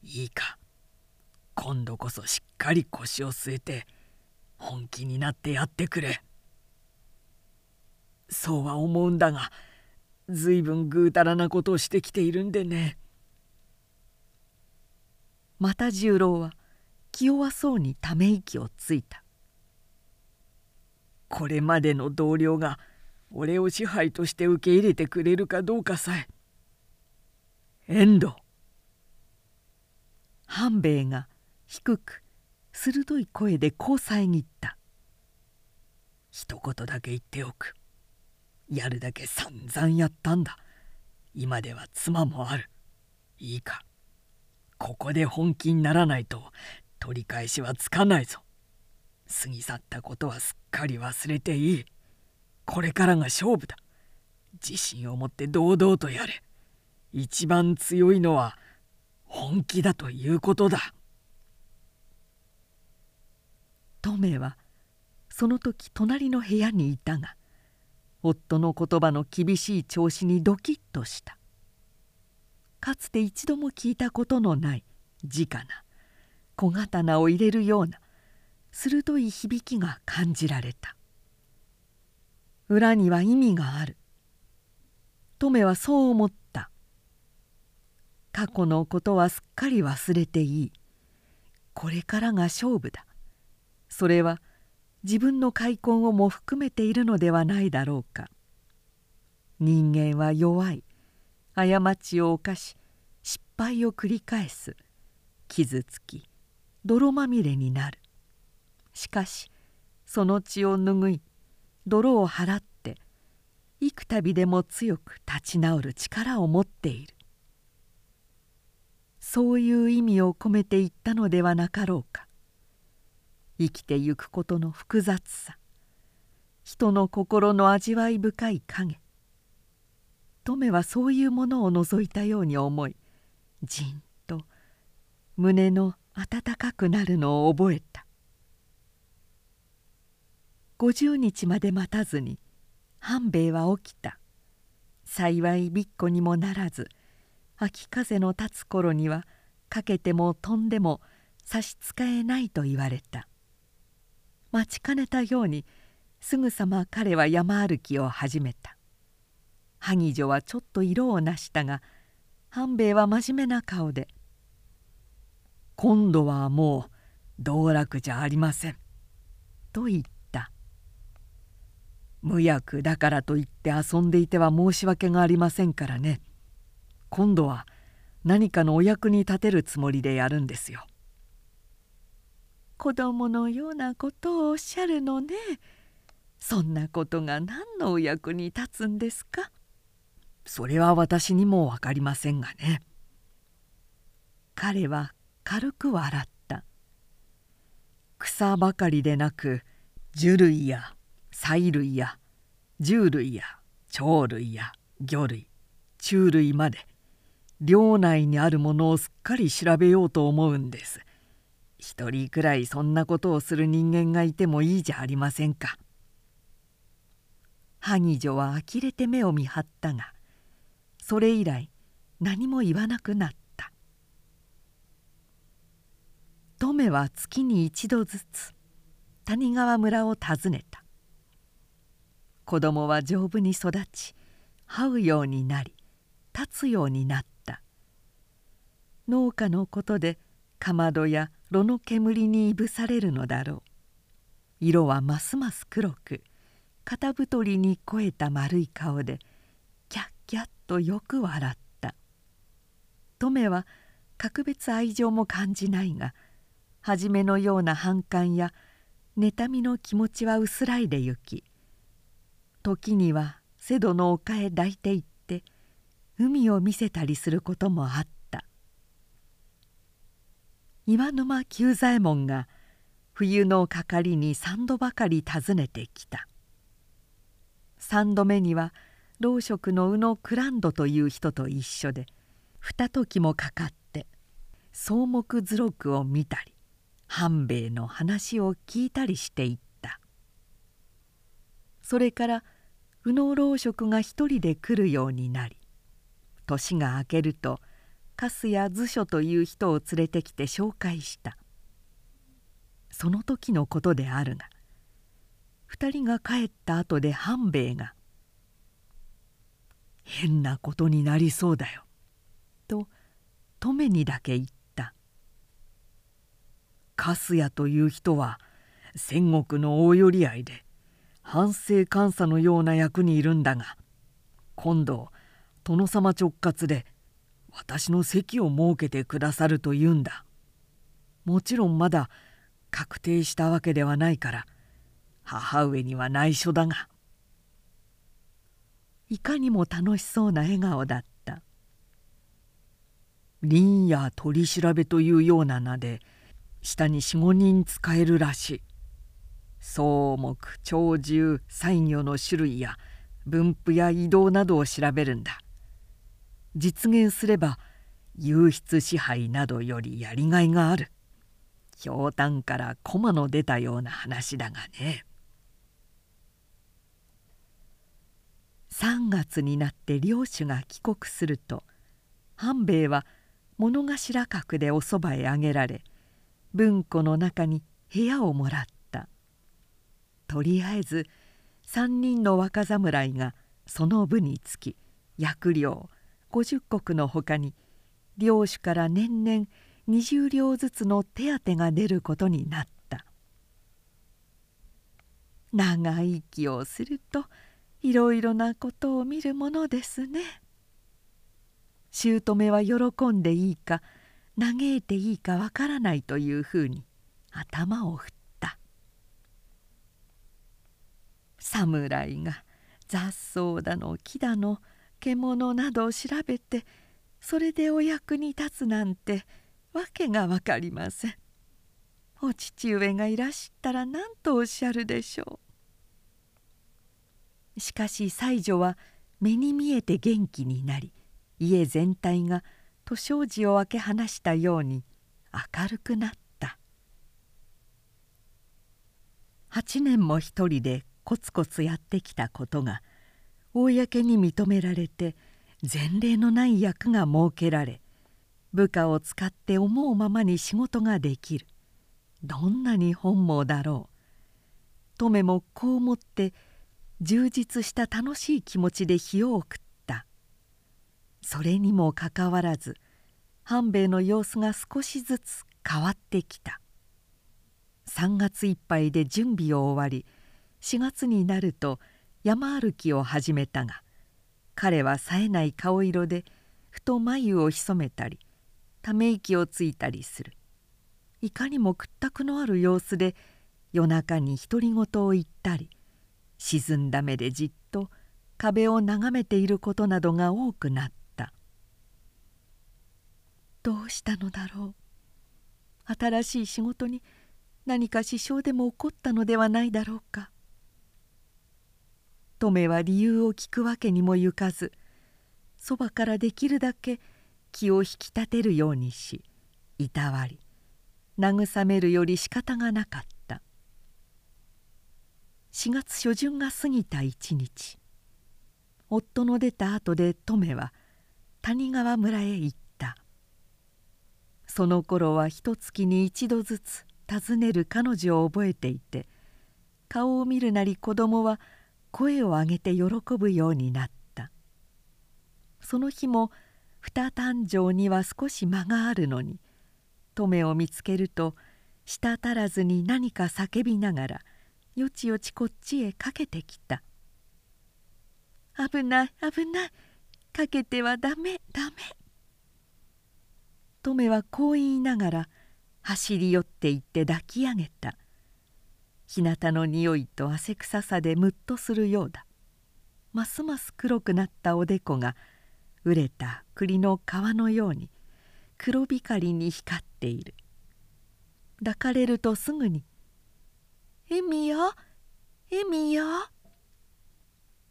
いいか。今度こそしっかり腰を据えて本気になってやってくれ。そうは思うんだがずいぶんぐうたらなことをしてきているんでね。また十郎は気弱そうにため息をついた。これまでの同僚が俺を支配として受け入れてくれるかどうかさえ。遠藤。半兵衛が低く鋭い声でこう遮った。一言だけ言っておく。やるだけ散々やったんだ。今では妻もある。いいか。ここで本気にならないと取り返しはつかないぞ。過ぎ去ったことはすっかり忘れていい。これからが勝負だ。自信を持って堂々とやれ。一番強いのは本気だということだ。トメはその時隣の部屋にいたが夫の言葉の厳しい調子にドキッとした。かつて一度も聞いたことのない直な。小刀を入れるような鋭い響きが感じられた。裏には意味がある。トメはそう思った。過去のことはすっかり忘れていい。これからが勝負だ。それは自分の開墾をも含めているのではないだろうか。人間は弱い。過ちを犯し失敗を繰り返す。傷つき泥まみれになる。しかしその血を拭い泥を払って幾度でも強く立ち直る力を持っている。そういう意味を込めて言ったのではなかろうか。生きてゆくことの複雑さ人の心の味わい深い影トメはそういうものを覗いたように思いじんと胸の温かくなるのを覚えた。50日まで待たずに半兵衛は起きた。幸いびっこにもならず秋風の立つ頃にはかけても飛んでも差し支えないと言われた。待ちかねたようにすぐさま彼は山歩きを始めた。萩女はちょっと色をなしたが半兵衛は真面目な顔で「今度はもう道楽じゃありません」と言った。無役だからといって遊んでいては申し訳がありませんからね。今度は何かのお役に立てるつもりでやるんですよ。子供のようなことをおっしゃるのね。そんなことが何のお役に立つんですか？それは私にも分かりませんがね。彼は軽く笑った。草ばかりでなく樹類や菜類や獣類や鳥類や魚類虫類まで領内にあるものをすっかり調べようと思うんです。一人くらいそんなことをする人間がいてもいいじゃありませんか。萩女は呆れて目を見張ったがそれ以来何も言わなくなった。トメは月に一度ずつ谷川村を訪ねた。子供は丈夫に育ち這うようになり立つようになった。農家のことでかまどや炉の煙にいぶされるのだろう。色はますます黒く肩太りに肥えた丸い顔でとよく笑った。トメは格別愛情も感じないが初めのような反感や妬みの気持ちは薄らいでゆき時には瀬戸の丘へ抱いて行って海を見せたりすることもあった。岩沼久左衛門が冬の係に3度ばかり訪ねてきた。3度目には老職の宇野クランドという人と一緒で二時もかかって草木図録を見たり半兵衛の話を聞いたりしていった。それから宇野老職が一人で来るようになり年が明けると「粕谷図書という人を連れてきて紹介した。その時のことであるが2人が帰った後で半兵衛が「変なことになりそうだよ」と止めにだけ言った。粕谷という人は戦国の大寄合いで反省監査のような役にいるんだが今度殿様直轄で私の席を設けてくださると言うんだ。もちろんまだ確定したわけではないから母上には内緒だが。いかにも楽しそうな笑顔だった。林や取り調べというような名で下に45人使えるらしい。草木鳥獣歳魚の種類や分布や移動などを調べるんだ。実現すれば優出支配などよりやりがいがある。ひょうたんから駒の出たような話だがね。3月になって領主が帰国すると半兵衛は物頭閣でおそばへあげられ文庫の中に部屋をもらった。とりあえず3人の若侍がその部につき役領50石のほかに領主から年々20両ずつの手当が出ることになった。長生きをするといろいろなことを見るものですね。姑は喜んでいいか嘆いていいかわからないというふうに頭を振った。侍が雑草だの木だの獣などを調べてそれでお役に立つなんてわけが分かりません。お父上がいらしたら何とおっしゃるでしょう。しかし妻女は目に見えて元気になり家全体が図障子を開け放したように明るくなった。8年も一人でコツコツやってきたことが公に認められて前例のない役が設けられ部下を使って思うままに仕事ができる。どんなに本望だろう。トメもこう思って充実した楽しい気持ちで日を送った。それにもかかわらず半兵衛の様子が少しずつ変わってきた。3月いっぱいで準備を終わり4月になると山歩きを始めたが彼は冴えない顔色でふと眉を潜めたりため息をついたりする。いかにも屈託のある様子で夜中に独り言を言ったり沈んだ目でじっと壁を眺めていることなどが多くなった。どうしたのだろう。新しい仕事に何か支障でも起こったのではないだろうか。トメは理由を聞くわけにもゆかずそばからできるだけ気を引き立てるようにしいたわり慰めるより仕方がなかった。4月初旬が過ぎた一日。夫の出た後でトメは谷川村へ行った。その頃は一月に一度ずつ訪ねる彼女を覚えていて顔を見るなり子供は声を上げて喜ぶようになった。その日も二誕生には少し間があるのにトメを見つけると舌足らずに何か叫びながらよちよちこっちへかけてきた「危ない危ない。かけてはダメダメ」トメはこう言いながら走り寄っていって抱き上げた。日向の匂いと汗臭さでムッとするようだ。ますます黒くなったおでこが熟れた栗の皮のように黒光りに光っている。抱かれるとすぐに「エミよエミよ」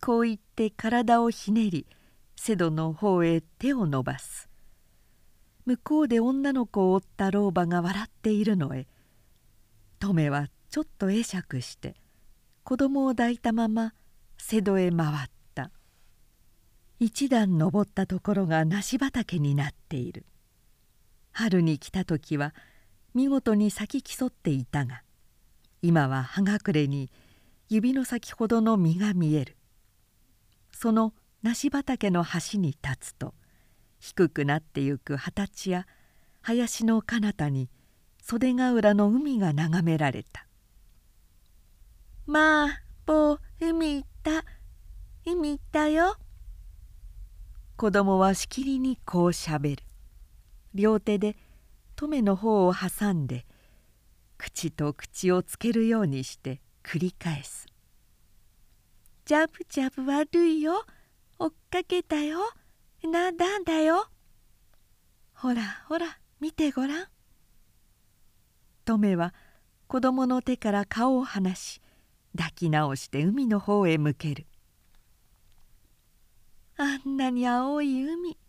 こう言って体をひねり瀬戸の方へ手を伸ばす。向こうで女の子を追った老婆が笑っているのへ。トメはちょっと会釈して子供を抱いたまま瀬戸へ回った。一段登ったところが梨畑になっている。春に来た時は見事に咲き競っていたが今は葉隠れに指の先ほどの実が見える。その梨畑の端に立つと低くなってゆく二十歳や林の彼方に袖ヶ浦の海が眺められた「まあぼう海行った海行ったよ」子供はしきりにこうしゃべる。両手で留めの方を挟んで口と口をつけるようにして繰り返す「ジャブジャブ悪いよ。追っかけたよ」なんだんだよ。ほらほら見てごらん」トメは子供の手から顔を離し抱き直して海の方へ向ける「あんなに青い海。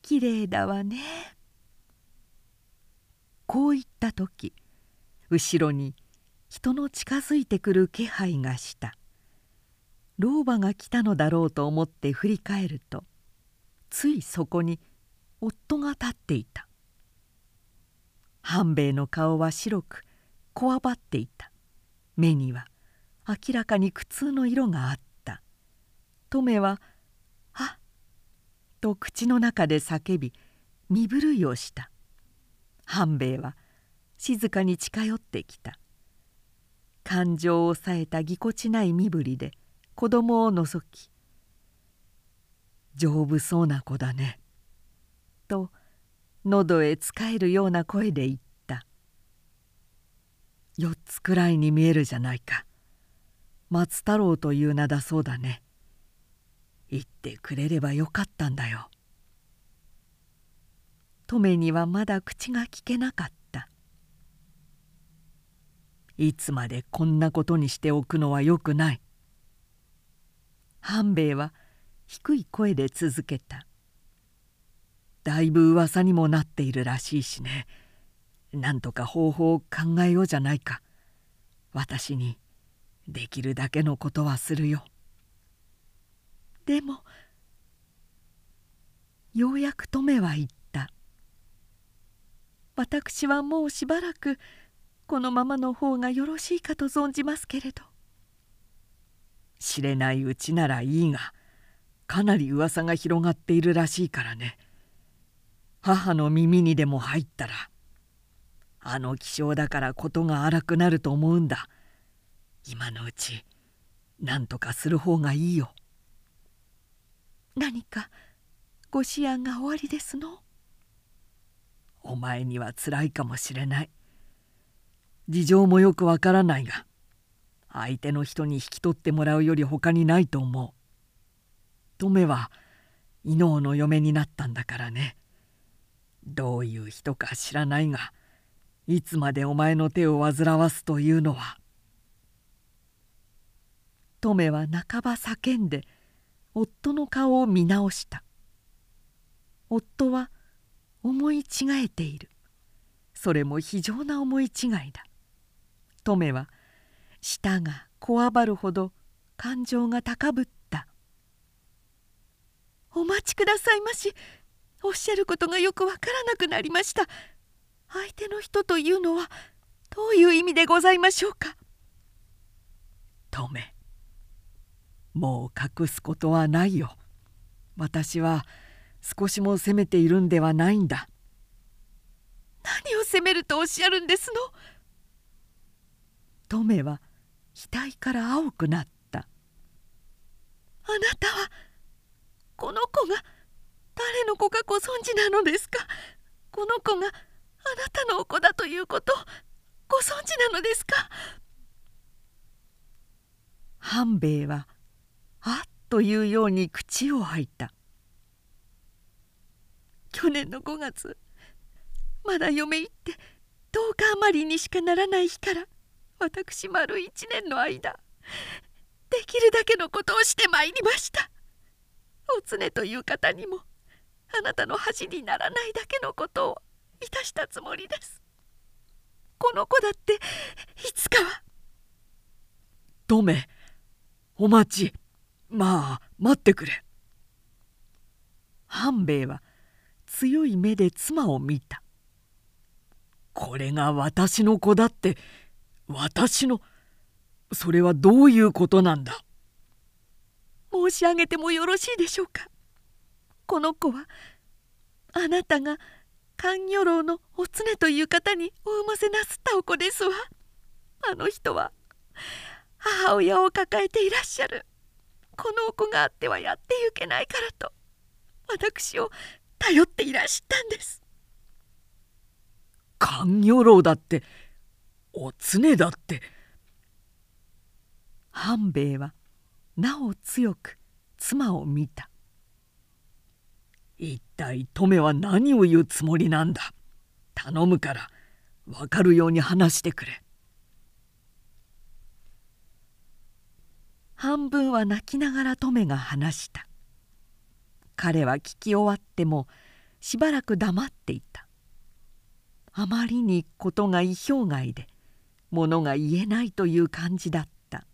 きれいだわね」こう言った時後ろに人の近づいてくる気配がした。老婆が来たのだろうと思って振り返るとついそこに夫が立っていた。半兵衛の顔は白くこわばっていた。目には明らかに苦痛の色があった。トメは「あっ」と口の中で叫び身震いをした。半兵衛は静かに近寄ってきた。感情を抑えたぎこちない身振りで子供を覗き丈夫そうな子だね」と喉へつかえるような声で言った「4つくらいに見えるじゃないか。松太郎という名だそうだね。言ってくれればよかったんだよ」トメにはまだ口が聞けなかった。いつまでこんなことにしておくのはよくない。半兵衛は低い声で続けた「だいぶ噂にもなっているらしいしね。なんとか方法を考えようじゃないか。私にできるだけのことはするよ」でもようやく止めは言った「私はもうしばらくこのままの方がよろしいかと存じますけれど」知れないうちならいいがかなり噂が広がっているらしいからね。母の耳にでも入ったらあの気性だからことが荒くなると思うんだ。今のうち何とかする方がいいよ。何かご思案が終わりですの？お前にはつらいかもしれない事情もよくわからないが相手の人に引き取ってもらうより他にないと思う。とめは伊能の嫁になったんだからね。どういう人か知らないがいつまでお前の手を煩わすというのは。トメは半ば叫んで夫の顔を見直した。夫は思い違えている。それも非常な思い違いだ。トメは舌がこわばるほど感情が高ぶった「お待ちくださいまし。おっしゃることがよくわからなくなりました。相手の人というのはどういう意味でございましょうか」トメもう隠すことはないよ。私は少しも責めているんではないんだ。何を責めるとおっしゃるんですのトメは額から青くなった。あなたはこの子が誰の子かご存知なのですか？この子があなたのお子だということご存知なのですか？半兵衛はあっというように口を吐いた。去年の5月まだ嫁行って10日余りにしかならない日から私丸1年の間できるだけのことをしてまいりました。おつねという方にもあなたの恥にならないだけのことをいたしたつもりです。この子だっていつかは。トメお待ち。まあ待ってくれ。半兵衛は強い目で妻を見た。これが私の子だって私の。それはどういうことなんだ？申し上げてもよろしいでしょうか？この子はあなたが勘魚楼のおつねという方にお産ませなすったお子ですわ。あの人は母親を抱えていらっしゃる。このお子があってはやってゆけないからと。私を頼っていらっしゃったんです。勘魚楼だっておつねだって。半兵衛はなお強く妻を見た。一体トメは何を言うつもりなんだ。頼むから分かるように話してくれ。半分は泣きながらトメが話した。彼は聞き終わってもしばらく黙っていた。あまりにことが意表外でものが言えないという感じだった。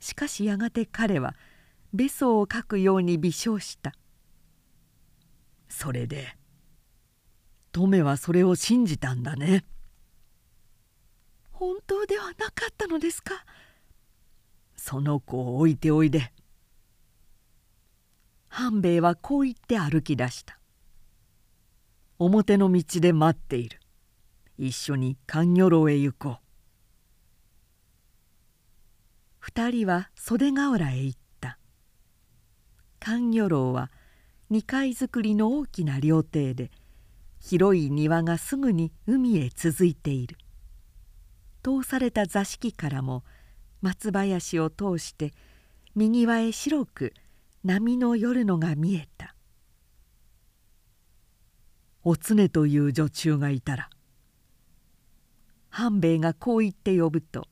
しかしやがて彼はべそをかくように微笑した。それでトメはそれを信じたんだね。本当ではなかったのですか？その子を置いておいで。半兵衛はこう言って歩き出した。表の道で待っている。一緒に勘魚楼へ行こう。二人は袖ヶ浦へ行った。勘魚楼は二階造りの大きな料亭で広い庭がすぐに海へ続いている。通された座敷からも松林を通して右輪へ白く波の夜のが見えた。おつねという女中がいたら半兵衛がこう言って呼ぶと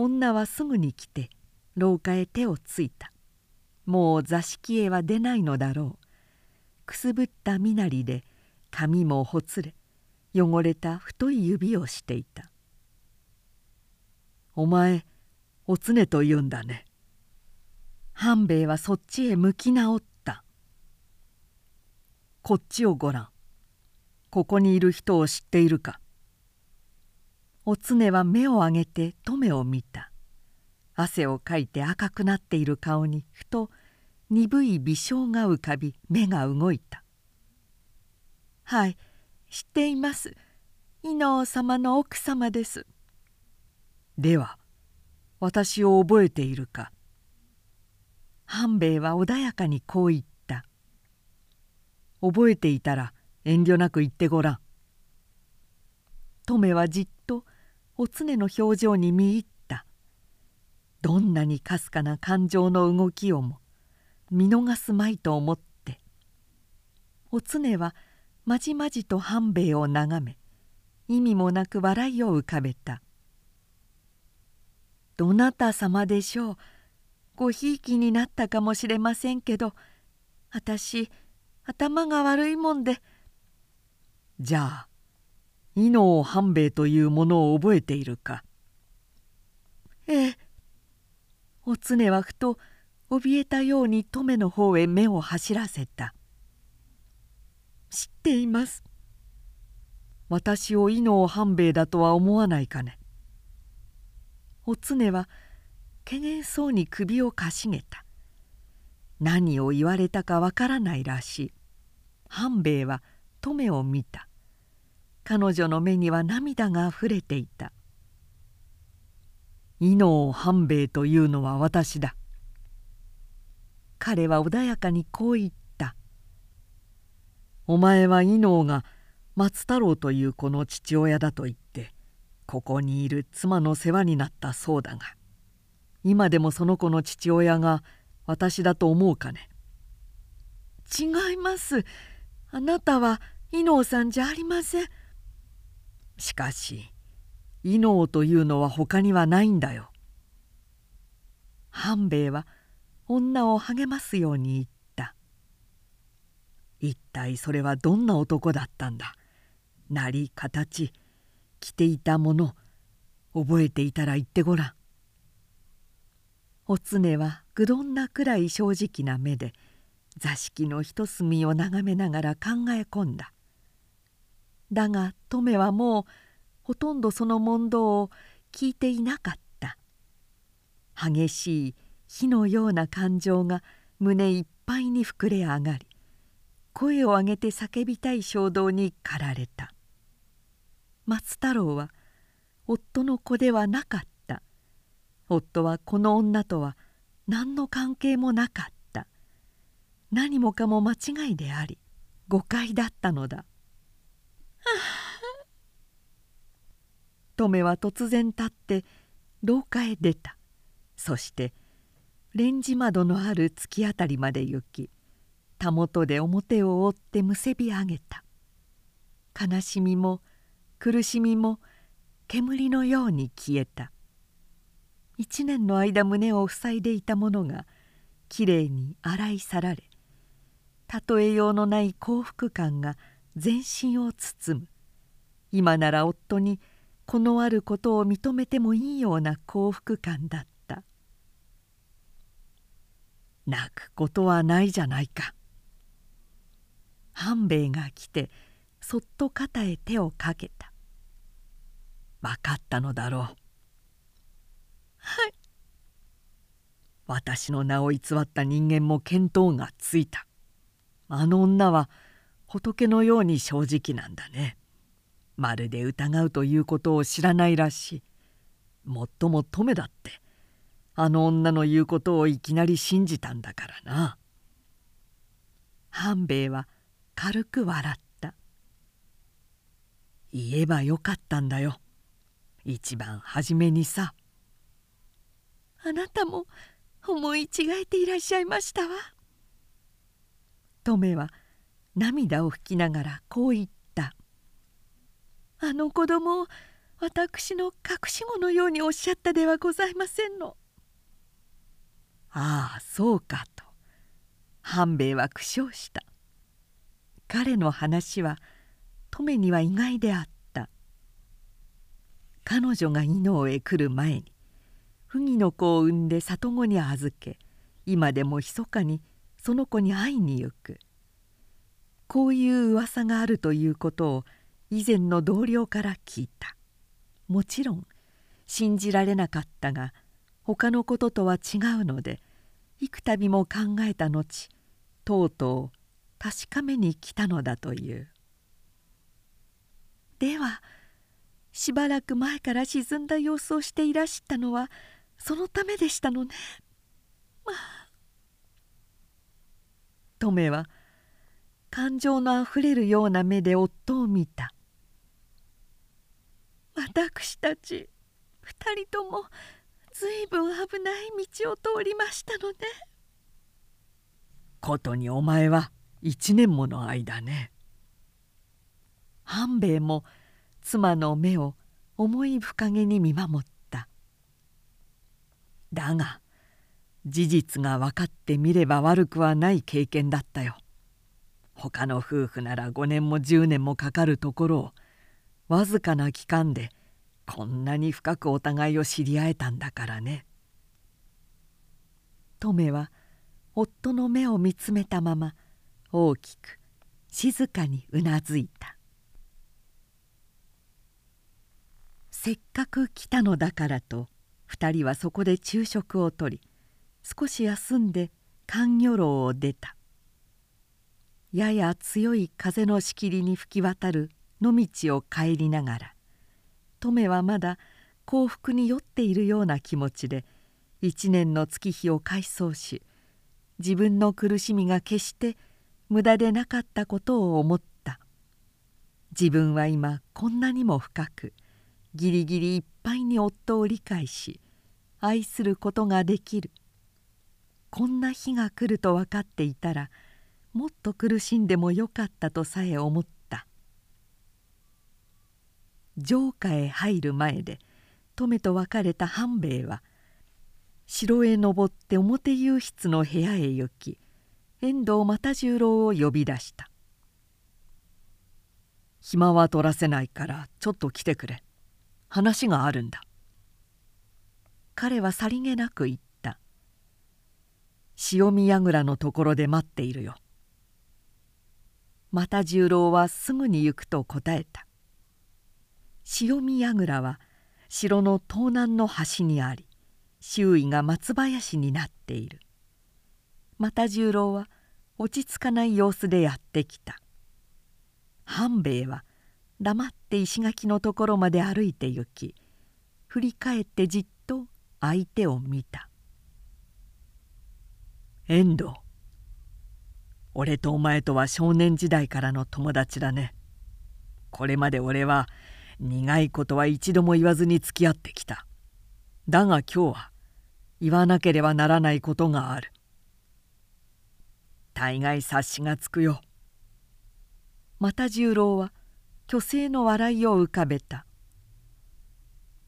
女はすぐに来て廊下へ手をついた。もう座敷へは出ないのだろう。くすぶった身なりで髪もほつれ汚れた太い指をしていた「お前おつねと言うんだね。半兵衛はそっちへ向き直った。こっちをごらんここにいる人を知っているか。おつねは目を上げてトメを見た。汗をかいて赤くなっている顔にふと鈍い微笑が浮かび目が動いた「はい知っています。伊能様の奥様です」では私を覚えているか。半兵衛は穏やかにこう言った「覚えていたら遠慮なく言ってごらん」トメはじっとお常の表情に見入った。どんなにかすかな感情の動きをも見逃すまいと思って。お常はまじまじと半兵衛を眺め意味もなく笑いを浮かべた「どなた様でしょうごひいきになったかもしれませんけど私頭が悪いもんで」じゃあ伊能半兵衛というものを覚えているか。ええ。お常はふと怯えたように登米の方へ目を走らせた「知っています」私を伊能半兵衛だとは思わないかね。お常はけげんそうに首をかしげた。何を言われたかわからないらしい。半兵衛は登米を見た。彼女の目には涙があふれていた。伊能半兵衛というのは私だ。彼は穏やかにこう言った「お前は伊能が松太郎という子の父親だと言ってここにいる妻の世話になったそうだが今でもその子の父親が私だと思うかね」違います。あなたは伊能さんじゃありません。しかし伊能というのは他にはないんだよ。半兵衛は女を励ますように言った。一体それはどんな男だったんだ？なり形着ていたもの覚えていたら言ってごらん。お常はぐどんなくらい正直な目で座敷の一隅を眺めながら考え込んだ。だが留はもうほとんどその問答を聞いていなかった。激しい火のような感情が胸いっぱいに膨れ上がり声を上げて叫びたい衝動に駆られた。松太郎は夫の子ではなかった。夫はこの女とは何の関係もなかった。何もかも間違いであり誤解だったのだ。留は突然立って廊下へ出た。そして「レンジ窓のある突き当たりまで行きたもとで表を覆ってむせび上げた。悲しみも苦しみも煙のように消えた。一年の間胸を塞いでいたものがきれいに洗い去られ例えようのない幸福感が全身を包む。今なら夫にこのあることを認めてもいいような幸福感だった。泣くことはないじゃないか」半兵衛が来てそっと肩へ手をかけた「分かったのだろう」はい。私の名を偽った人間も見当がついた。あの女は仏のように正直なんだね。まるで疑うということを知らないらしい。もっとも留だって。あの女の言うことをいきなり信じたんだからな。半兵衛は軽く笑った。言えばよかったんだよ。一番初めにさ。あなたも思い違えていらっしゃいましたわ。留は涙を拭きながらこう言った「あの子供を私の隠し子のようにおっしゃったではございませんの」ああそうかと。半兵衛は苦笑した。彼の話は留には意外であった。彼女が伊能へ来る前に不義の子を産んで里子に預け今でも密かにその子に会いに行く。こういう噂があるということを以前の同僚から聞いた。もちろん信じられなかったが他のこととは違うので幾度も考えた後とうとう確かめに来たのだという。ではしばらく前から沈んだ様子をしていらしたのはそのためでしたのね。まあ、トメは感情のあふれるような目で夫を見た。私たち二人ともずいぶん危ない道を通りましたのね。ことにお前は一年もの間ね。半兵衛も妻の目を思い深げに見守った。だが事実が分かってみれば悪くはない経験だったよ。他の夫婦なら5年も10年もかかるところをわずかな期間でこんなに深くお互いを知り合えたんだからね。トメは夫の目を見つめたまま大きく静かにうなずいたせっかく来たのだからと2人はそこで昼食をとり少し休んで観魚楼を出たやや強い風のしきりに吹き渡る野道を帰りながらトメはまだ幸福に酔っているような気持ちで一年の月日を回想し自分の苦しみが決して無駄でなかったことを思った。自分は今こんなにも深くギリギリいっぱいに夫を理解し愛することができる。こんな日が来ると分かっていたらもっと苦しんでもよかったとさえ思った。城下へ入る前で留と別れた半兵衛は城へ登って表右室の部屋へ行き遠藤又十郎を呼び出した「暇は取らせないからちょっと来てくれ。話があるんだ」彼はさりげなく言った「塩見櫓のところで待っているよ」又十郎はすぐに行くと答えた。塩見櫓は城の東南の端にあり周囲が松林になっている。又十郎は落ち着かない様子でやってきた。半兵衛は黙って石垣のところまで歩いて行き振り返ってじっと相手を見た遠藤俺とお前とは少年時代からの友達だね。これまで俺は苦いことは一度も言わずに付き合ってきた。だが今日は言わなければならないことがある。大概察しがつくよ。又十郎は虚勢の笑いを浮かべた。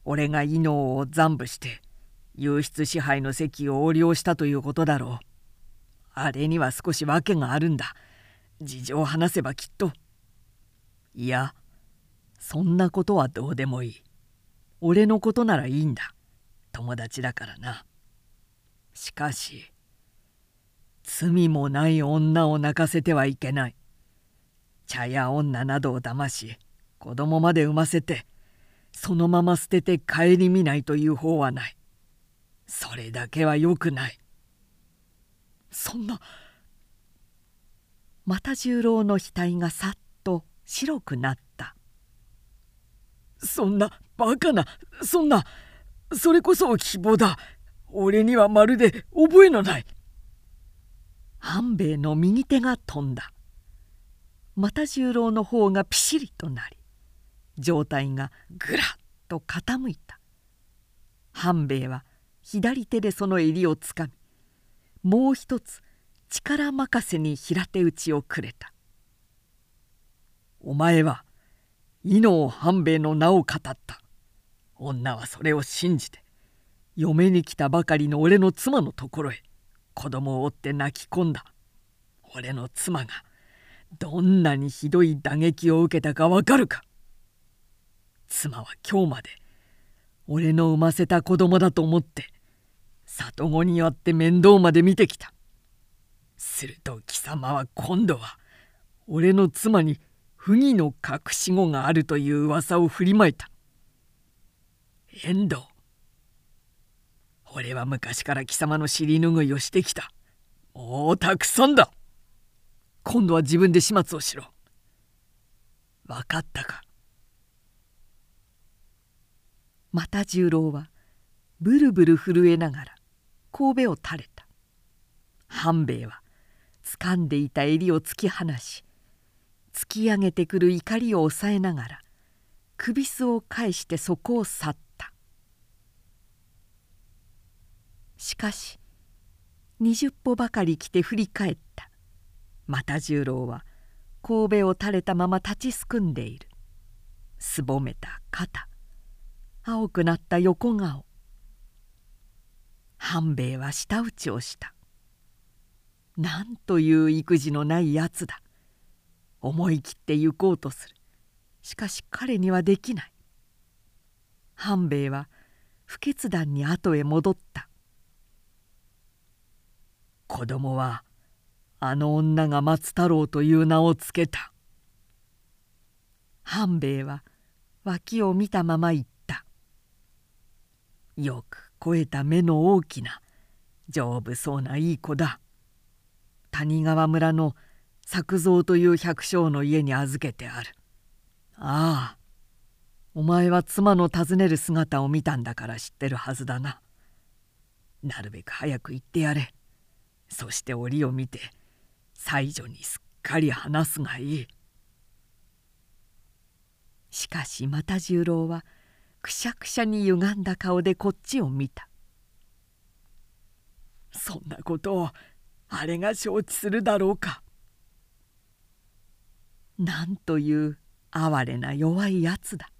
俺が伊能を残部して右室支配の席を横領したということだろう。あれには少し訳があるんだ。事情を話せばきっと。いやそんなことはどうでもいい。俺のことならいいんだ。友達だからな。しかし罪もない女を泣かせてはいけない。茶や女などを騙し子供まで産ませてそのまま捨てて顧みないという方はない。それだけはよくない。そんな。又十郎の額がさっと白くなった。そんなバカなそんなそれこそ希望だ。俺にはまるで覚えのない。半兵衛の右手が飛んだ。又十郎の方がピシリとなり上体がぐらっと傾いた。半兵衛は左手でその襟をつかみもう一つ力任せに平手打ちをくれた「お前は伊能半兵衛の名を語った。女はそれを信じて嫁に来たばかりの俺の妻のところへ子供を追って泣き込んだ。俺の妻がどんなにひどい打撃を受けたかわかるか。妻は今日まで俺の産ませた子供だと思って里子によって面倒まで見てきた。すると貴様は今度は俺の妻に不義の隠し子があるという噂を振りまいた。遠藤俺は昔から貴様の尻拭いをしてきた。もうたくさんだ。今度は自分で始末をしろ。分かったか。また十郎はブルブル震えながら神戸を垂れた。半兵衛は掴んでいた襟を突き放し突き上げてくる怒りを抑えながら首巣を返してそこを去った。しかし二十歩ばかり来て振り返った。また十郎は神戸を垂れたまま立ちすくんでいる。すぼめた肩。青くなった横顔。半兵衛は舌打ちをした。なんという育児のないやつだ。思い切って行こうとする。しかし彼にはできない。半兵衛は不決断に後へ戻った。子供はあの女が松太郎という名をつけた。半兵衛は脇を見たまま言った。よく肥えた目の大きな丈夫そうないい子だ。谷川村の作蔵という百姓の家に預けてある。ああお前は妻の訪ねる姿を見たんだから知ってるはずだな。なるべく早く行ってやれ。そして折を見て妻女にすっかり話すがいい。しかしまた十郎はくしゃくしゃに歪んだ顔でこっちを見た。そんなことをあれが承知するだろうか。なんという哀れな弱いやつだ。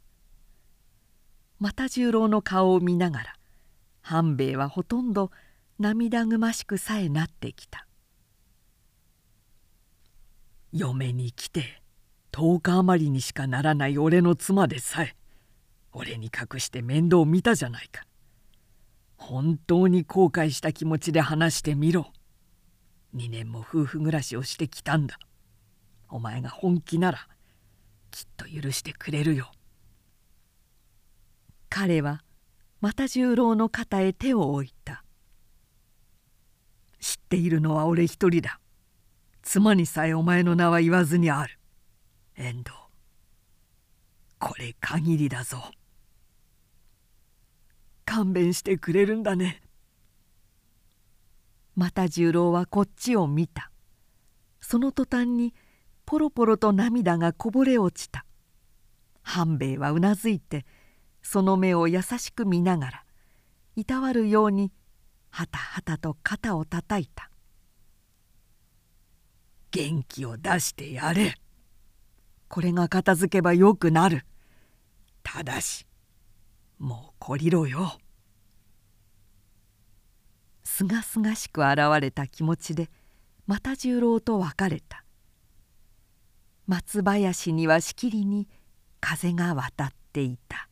又十郎の顔を見ながら半兵衛はほとんど涙ぐましくさえなってきた。嫁に来て10日余りにしかならない俺の妻でさえ俺に隠して面倒を見たじゃないか。本当に後悔した気持ちで話してみろ。2年も夫婦暮らしをしてきたんだ。お前が本気ならきっと許してくれるよ。彼は又十郎の肩へ手を置いた。知っているのは俺一人だ。妻にさえお前の名は言わずにある。遠藤これ限りだぞ勘弁してくれるんだね。また十郎はこっちを見た。その途端にポロポロと涙がこぼれ落ちた。半兵衛はうなずいてその目を優しく見ながらいたわるようにはたはたと肩をたたいた「元気を出してやれ。これが片付けばよくなる。ただしもう懲りろよ」すがすがしく現れた気持ちで又十郎と別れた。松林にはしきりに風が渡っていた。